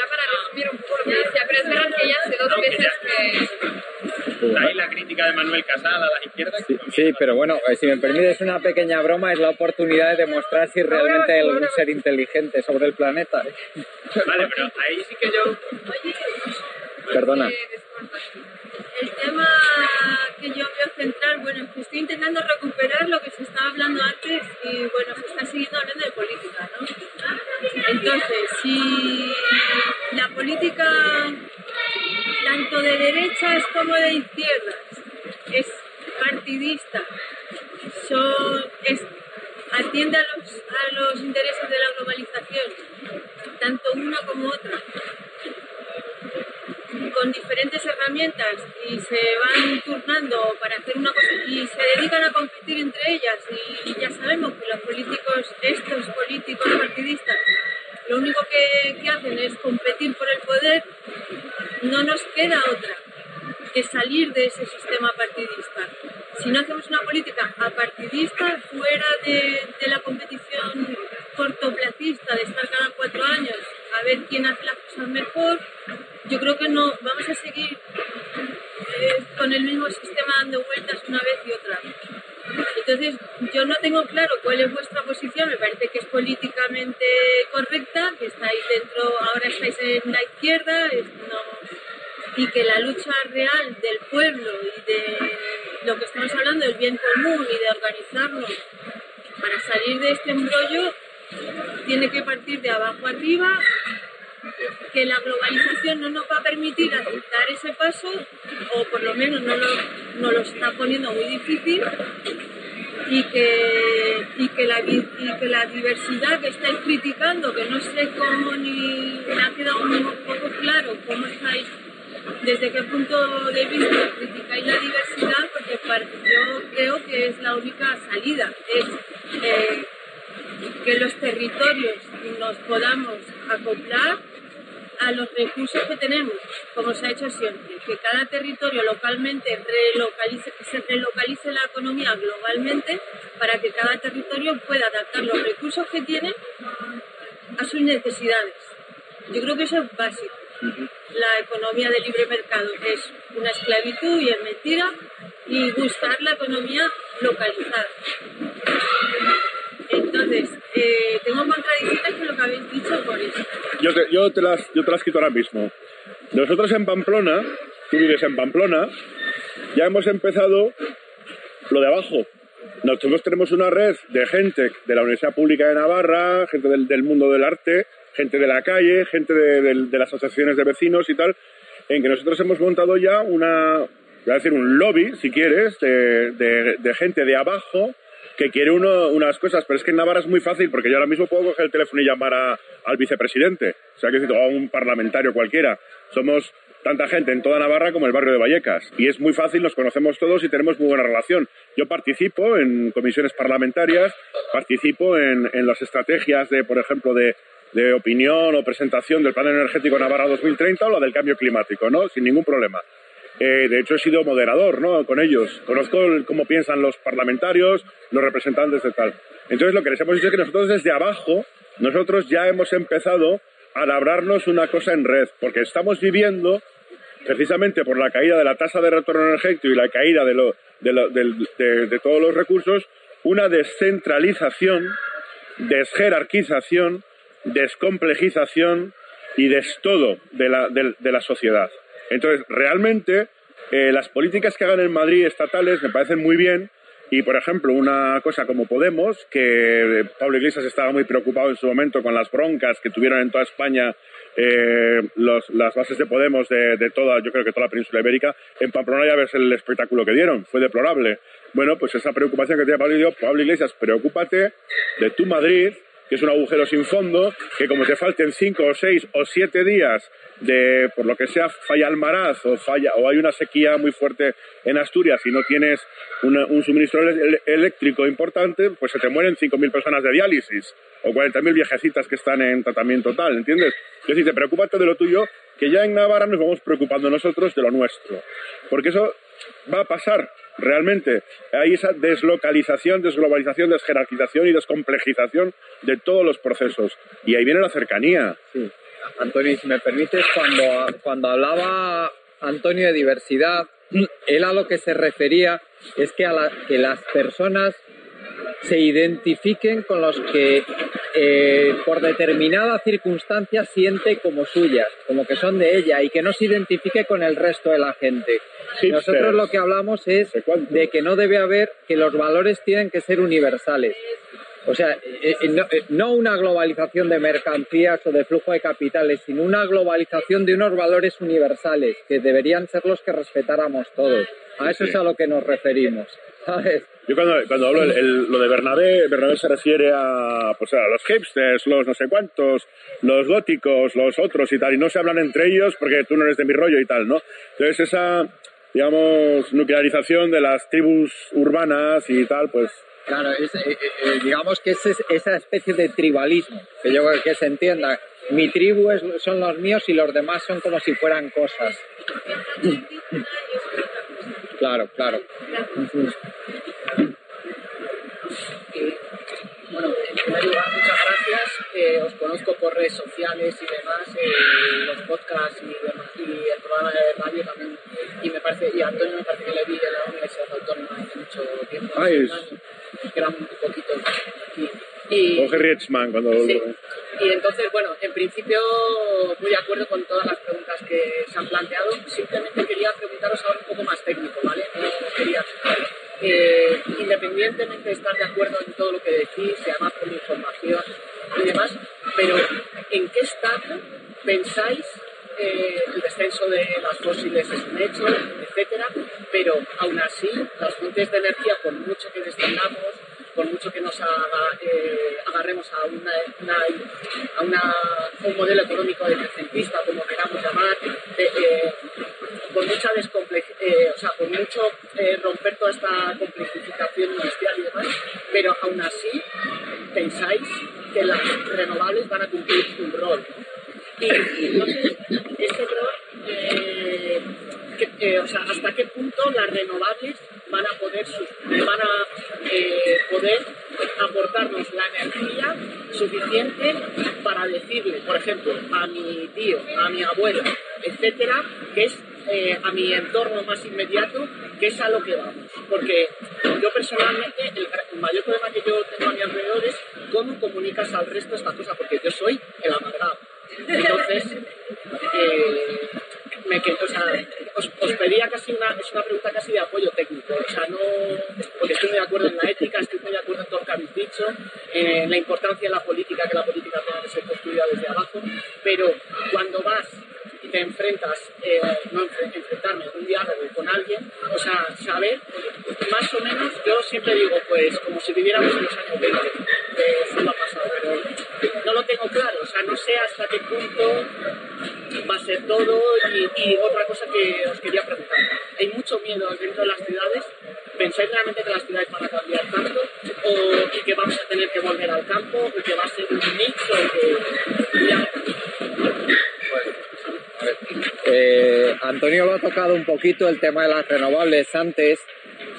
Un que decía, pero es verdad que ya hace dos veces que... Ahí la crítica de Manuel Casada a las izquierdas. Sí, sí, pero bueno, eh, si me permites una pequeña broma, es la oportunidad de demostrar si realmente hay algún ser inteligente sobre el planeta. Vale, pero ahí sí que yo... Perdona. El tema que yo veo central, bueno, estoy intentando recuperar lo que se estaba hablando antes y bueno, se está siguiendo hablando de política, ¿no? Entonces, si la política tanto de derechas como de izquierdas es partidista, son, atiende a los, a los intereses de la globalización, tanto una como otra, con diferentes herramientas y se van turnando para hacer una cosa y se dedican a competir entre ellas. Y ya sabemos que los políticos, estos políticos partidistas, lo único que, que hacen es competir por el poder, no nos queda otra que salir de ese sistema partidista. Si no hacemos una política apartidista, fuera de, la competición cortoplacista, de estar cada cuatro años a ver quién hace las cosas mejor, yo creo que no vamos a seguir eh, con el mismo sistema dando vueltas una vez y otra. Entonces, yo no tengo claro cuál es vuestra posición, me parece que es políticamente correcta, que estáis dentro, ahora estáis en la izquierda, y que la lucha real del pueblo y de lo que estamos hablando, del bien común y de organizarnos para salir de este embrollo tiene que partir de abajo arriba, que la globalización no nos va a permitir dar ese paso, o por lo menos no lo, no lo está poniendo muy difícil, y que, y que, la, y que la diversidad que estáis criticando, que no sé cómo ni me ha quedado un poco claro cómo estáis, desde qué punto de vista criticáis la diversidad, porque yo creo que es la única salida, es eh, que los territorios nos podamos acoplar a los recursos que tenemos, como se ha hecho siempre, que cada territorio localmente relocalice, que se relocalice la economía globalmente para que cada territorio pueda adaptar los recursos que tiene a sus necesidades. Yo creo que eso es básico. La economía de libre mercado es una esclavitud y es mentira y buscar la economía localizada. Entonces, eh, tengo contradicciones con lo que habéis dicho por eso. Yo te, yo, te las, yo te las quito ahora mismo. Nosotros en Pamplona, tú vives en Pamplona, ya hemos empezado lo de abajo. Nosotros tenemos una red de gente de la Universidad Pública de Navarra, gente del, mundo del arte, gente de la calle, gente de, las asociaciones de vecinos y tal, en que nosotros hemos montado ya una, voy a decir, un lobby, si quieres, de, de gente de abajo que quiere uno unas cosas, pero es que en Navarra es muy fácil porque yo ahora mismo puedo coger el teléfono y llamar al vicepresidente, o sea, que o a un parlamentario cualquiera. Somos tanta gente en toda Navarra como el barrio de Vallecas y es muy fácil, nos conocemos todos y tenemos muy buena relación. Yo participo en comisiones parlamentarias, participo en, las estrategias de, por ejemplo, de, de opinión o presentación del Plan Energético Navarra 2030 o la del cambio climático, ¿no? Sin ningún problema. Eh, de hecho, he sido moderador ¿no? con ellos. Conozco cómo piensan los parlamentarios, los representantes de tal. Entonces, lo que les hemos dicho es que nosotros desde abajo, nosotros ya hemos empezado a labrarnos una cosa en red, porque estamos viviendo, precisamente por la caída de la tasa de retorno energético y la caída de, de todos los recursos, una descentralización, desjerarquización, descomplejización y destodo de la, de la sociedad. Entonces, realmente, eh, las políticas que hagan en Madrid estatales me parecen muy bien. Y, por ejemplo, una cosa como Podemos, que Pablo Iglesias estaba muy preocupado en su momento con las broncas que tuvieron en toda España eh, las bases de Podemos de, toda, yo creo que toda la península ibérica, en Pamplona ya ves el espectáculo que dieron, fue deplorable. Bueno, pues esa preocupación que tiene Pablo, Pablo Iglesias, preocúpate de tu Madrid, que es un agujero sin fondo, que como te falten cinco o seis o siete días de, por lo que sea, falla el maraz o, falla, o hay una sequía muy fuerte en Asturias y no tienes un suministro eléctrico importante, pues se te mueren 5.000 personas de diálisis o 40.000 viejecitas que están en tratamiento tal, ¿entiendes? Es decir, te preocúpate de lo tuyo, que ya en Navarra nos vamos preocupando nosotros de lo nuestro. Porque eso va a pasar realmente. Hay esa deslocalización, desglobalización, desjerarquización y descomplejización de todos los procesos. Y ahí viene la cercanía. Sí. Antonio, si me permites, cuando, cuando hablaba Antonio de diversidad, él a lo que se refería es que, a que las personas se identifiquen con los que eh, por determinada circunstancia siente como suyas, como que son de ella y que no se identifique con el resto de la gente. Nosotros lo que hablamos es de que no debe haber, que los valores tienen que ser universales. O sea, eh, eh, no, una globalización de mercancías o de flujo de capitales, sino una globalización de unos valores universales que deberían ser los que respetáramos todos. A eso es a lo que nos referimos. ¿sabes? Yo cuando, cuando hablo lo de Bernabé, Bernabé se refiere a, pues a los hipsters, los no sé cuántos, los góticos, los otros y tal, y no se hablan entre ellos porque tú no eres de mi rollo y tal, ¿no? Entonces esa, digamos, nuclearización de las tribus urbanas y tal, pues Claro, eh, eh, eh, digamos que es esa especie de tribalismo, que yo creo que se entienda. Mi tribu es, son los míos y los demás son como si fueran cosas. claro, claro. Bueno, gracias. os conozco por redes sociales y demás, los podcasts y, el programa de radio también. Y me parece, y a Antonio me parece que le vi en la Universidad Autónoma hace mucho tiempo. Ay, que era un poquito aquí. Y, cuando... Y entonces, bueno, en principio muy de acuerdo con todas las preguntas que se han planteado. Simplemente quería preguntaros ahora un poco más técnico, ¿vale? No quería eh, independientemente de estar de acuerdo en todo lo que decís, y además con información y demás, pero ¿en qué estado pensáis eh, el descenso de las fósiles es un hecho, etcétera, pero aún así las fuentes de energía, por mucho que descendamos, por mucho que nos eh, agarremos a, una, a, un modelo económico decrecentista, como queramos llamar, eh, por mucha o sea, por mucho romper toda esta complejificación industrial y demás, pero aún así pensáis que las renovables van a cumplir un rol. Y, entonces, este rol, eh, eh, o sea, hasta qué punto las renovables van a poder, van a, eh, poder aportarnos la energía suficiente para decirle, por ejemplo, a mi tío, a mi abuela, etcétera, que es a mi entorno más inmediato, que es a lo que vamos. Porque yo personalmente, el, mayor problema que yo tengo a mi alrededor es cómo comunicas al resto esta cosa, porque yo soy el amargado. Entonces, eh, me o sea, os, pedía casi una, es una pregunta casi de apoyo técnico, o sea, no, porque estoy muy de acuerdo en la ética, estoy muy de acuerdo en todo lo que habéis dicho, en la importancia de la política, que la política tenga que ser construida desde abajo, pero cuando vas y te enfrentas, eh, no enfrentarme, un diálogo con alguien, o sea, saber, más o menos, yo siempre digo, pues, como si viviéramos en los años 20, de siglo pasado, pero no lo tengo claro, o sea, no sé hasta todo y, otra cosa que os quería preguntar, hay mucho miedo dentro de las ciudades, ¿pensáis realmente que las ciudades van a cambiar tanto o que vamos a tener que volver al campo o que va a ser un mix o que ya eh, Antonio lo ha tocado un poquito el tema de las renovables antes,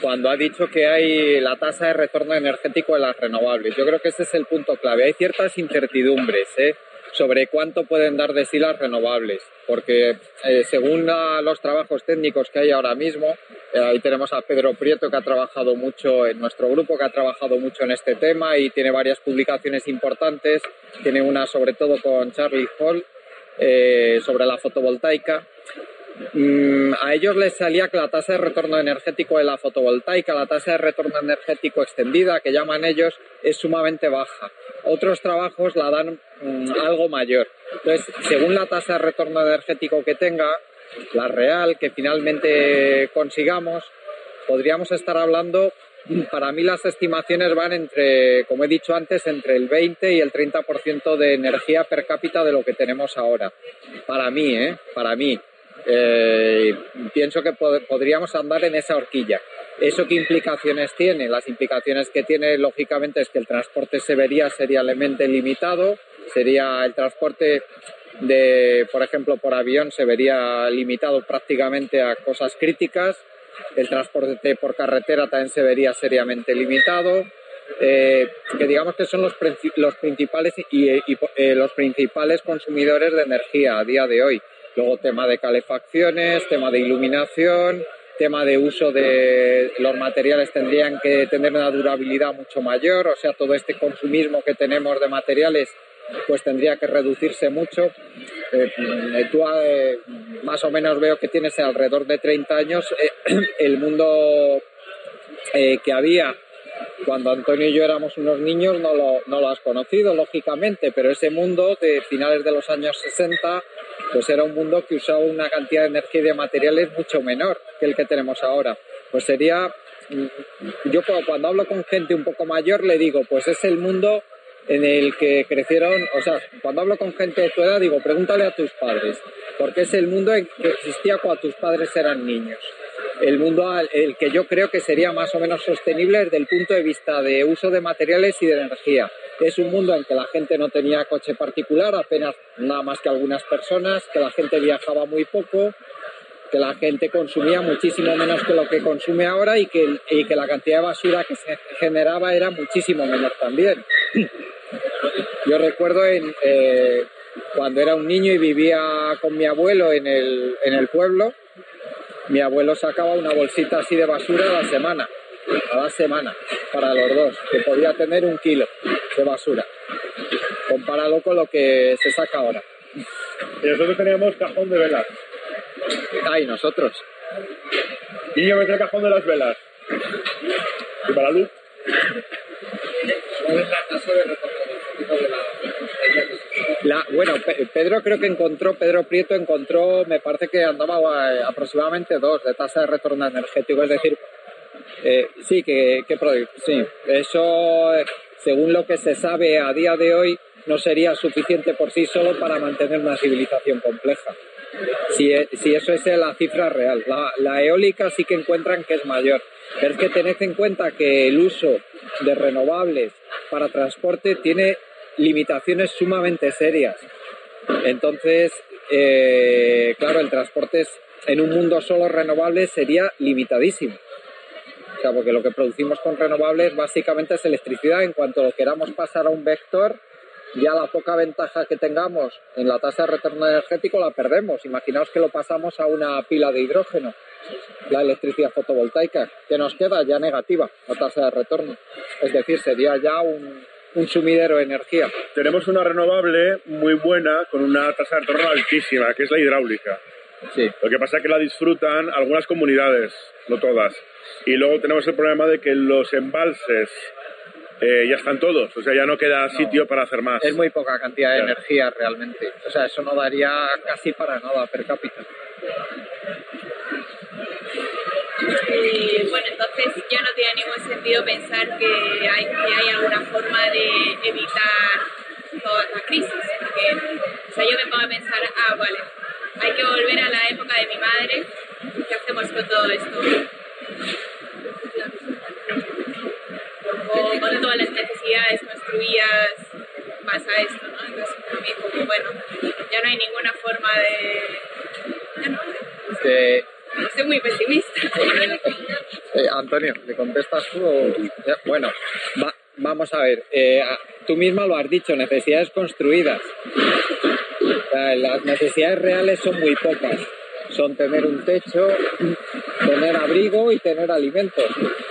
cuando ha dicho que hay la tasa de retorno energético de las renovables. Yo creo que ese es el punto clave. Hay ciertas incertidumbres ¿eh? Sobre cuánto pueden dar de sí las renovables, porque eh, según los trabajos técnicos que hay ahora mismo, ahí tenemos a Pedro Prieto que ha trabajado mucho en nuestro grupo, que ha trabajado mucho en este tema y tiene varias publicaciones importantes. Tiene una sobre todo con Charlie Hall eh, sobre la fotovoltaica. Mm, a ellos les salía que la tasa de retorno energético de la fotovoltaica, la tasa de retorno energético extendida, que llaman ellos, es sumamente baja. Otros trabajos la dan mm, algo mayor. Entonces, según la tasa de retorno energético que tenga, la real, que finalmente consigamos, podríamos estar hablando para mí las estimaciones van entre, como he dicho antes, entre el 20 y el 30% de energía per cápita de lo que tenemos ahora. Para mí, ¿eh? Para mí. Eh, pienso que podríamos andar en esa horquilla. ¿Eso qué implicaciones tiene? Las implicaciones que tiene, lógicamente, es que el transporte se vería seriamente limitado, sería el transporte de, por ejemplo, por avión se vería limitado prácticamente a cosas críticas, el transporte por carretera también se vería seriamente limitado. Eh, que digamos que son los, principales y, eh, los principales consumidores de energía a día de hoy. Luego tema de calefacciones, tema de iluminación, tema de uso de los materiales tendrían que tener una durabilidad mucho mayor, o sea, todo este consumismo que tenemos de materiales pues tendría que reducirse mucho. Eh, eh, tú eh, más o menos veo que tienes alrededor de 30 años. el mundo que había cuando Antonio y yo éramos unos niños no lo, has conocido, lógicamente, pero ese mundo de finales de los años 60 pues era un mundo que usaba una cantidad de energía y de materiales mucho menor que el que tenemos ahora. Pues sería, mm, yo cuando hablo con gente un poco mayor le digo, pues es el mundo en el que crecieron, o sea, cuando hablo con gente de tu edad digo, pregúntale a tus padres, porque es el mundo que existía cuando tus padres eran niños. El mundo el que yo creo que sería más o menos sostenible desde el punto de vista de uso de materiales y de energía. Es un mundo en que la gente no tenía coche particular, apenas nada más que algunas personas, que la gente viajaba muy poco, que la gente consumía muchísimo menos que lo que consume ahora y que, y que la cantidad de basura que se generaba era muchísimo menor también. Yo recuerdo en, eh, cuando era un niño y vivía con mi abuelo en el, en el pueblo, mi abuelo sacaba una bolsita así de basura a la semana, a la semana, para los dos, que podía tener un kilo de basura, comparado con lo que se saca ahora. Y nosotros teníamos cajón de velas. Ay, nosotros. Y yo metí el cajón de las velas. y para la luz. ¿Cuál es la bueno, Pe- Pedro creo que encontró, Pedro Prieto encontró, me parece que andaba eh, aproximadamente dos de tasa de retorno energético, es decir, eh, sí, que, que sí, eso, eh, según lo que se sabe a día de hoy, no sería suficiente por sí solo para mantener una civilización compleja. Si, e- si eso es la cifra real. La, la eólica sí que encuentran que es mayor. Pero es que tened en cuenta que el uso de renovables para transporte tiene limitaciones sumamente serias. Entonces, eh, claro, el transporte en un mundo solo renovable sería limitadísimo. O sea, porque lo que producimos con renovables básicamente es electricidad. En cuanto lo queramos pasar a un vector, ya la poca ventaja que tengamos en la tasa de retorno energético la perdemos. Imaginaos que lo pasamos a una pila de hidrógeno, la electricidad fotovoltaica, que nos queda ya negativa la tasa de retorno. Es decir, sería ya un, un sumidero de energía. Tenemos una renovable muy buena con una tasa de retorno altísima, que es la hidráulica. Sí. Lo que pasa es que la disfrutan algunas comunidades, no todas. Y luego tenemos el problema de que los embalses eh, ya están todos, o sea, ya no queda sitio para hacer más. Es muy poca cantidad de Claro. energía realmente. O sea, eso no daría casi para nada per cápita. Y bueno, entonces ya no tiene ningún sentido pensar que hay, que hay alguna forma de evitar toda esta crisis. Porque, o sea, yo me pongo a pensar, ah, vale, hay que volver a la época de mi madre. ¿Qué hacemos con todo esto? O con todas las necesidades construidas más a esto, ¿no? Entonces, para mí, como, bueno, ya no hay ninguna forma de... Ya no, Eh, soy muy pesimista. eh, Antonio, ¿le contestas tú? o- Bueno, va- vamos a ver. eh, tú misma lo has dicho, necesidades construidas. O sea, las necesidades reales son muy pocas. Son tener un techo, tener abrigo y tener alimentos,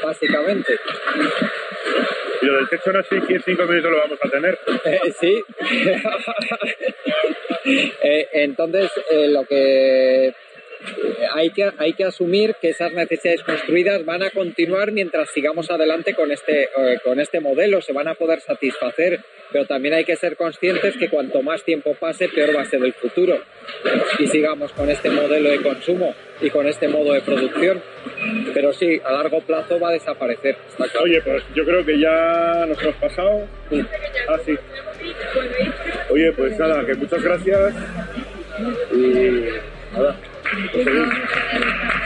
básicamente. Y lo del techo no sé si en cinco minutos lo vamos a tener. Eh, sí. Eh, entonces, eh, lo que hay que hay que asumir que esas necesidades construidas van a continuar mientras sigamos adelante con este eh, con este modelo, se van a poder satisfacer, pero también hay que ser conscientes que cuanto más tiempo pase, peor va a ser el futuro y sigamos con este modelo de consumo y con este modo de producción. Pero sí, a largo plazo va a desaparecer. está claro. Oye, pues yo creo que ya nos hemos pasado. Ah, sí. Oye, pues nada, que muchas gracias. Y nada, 你不要这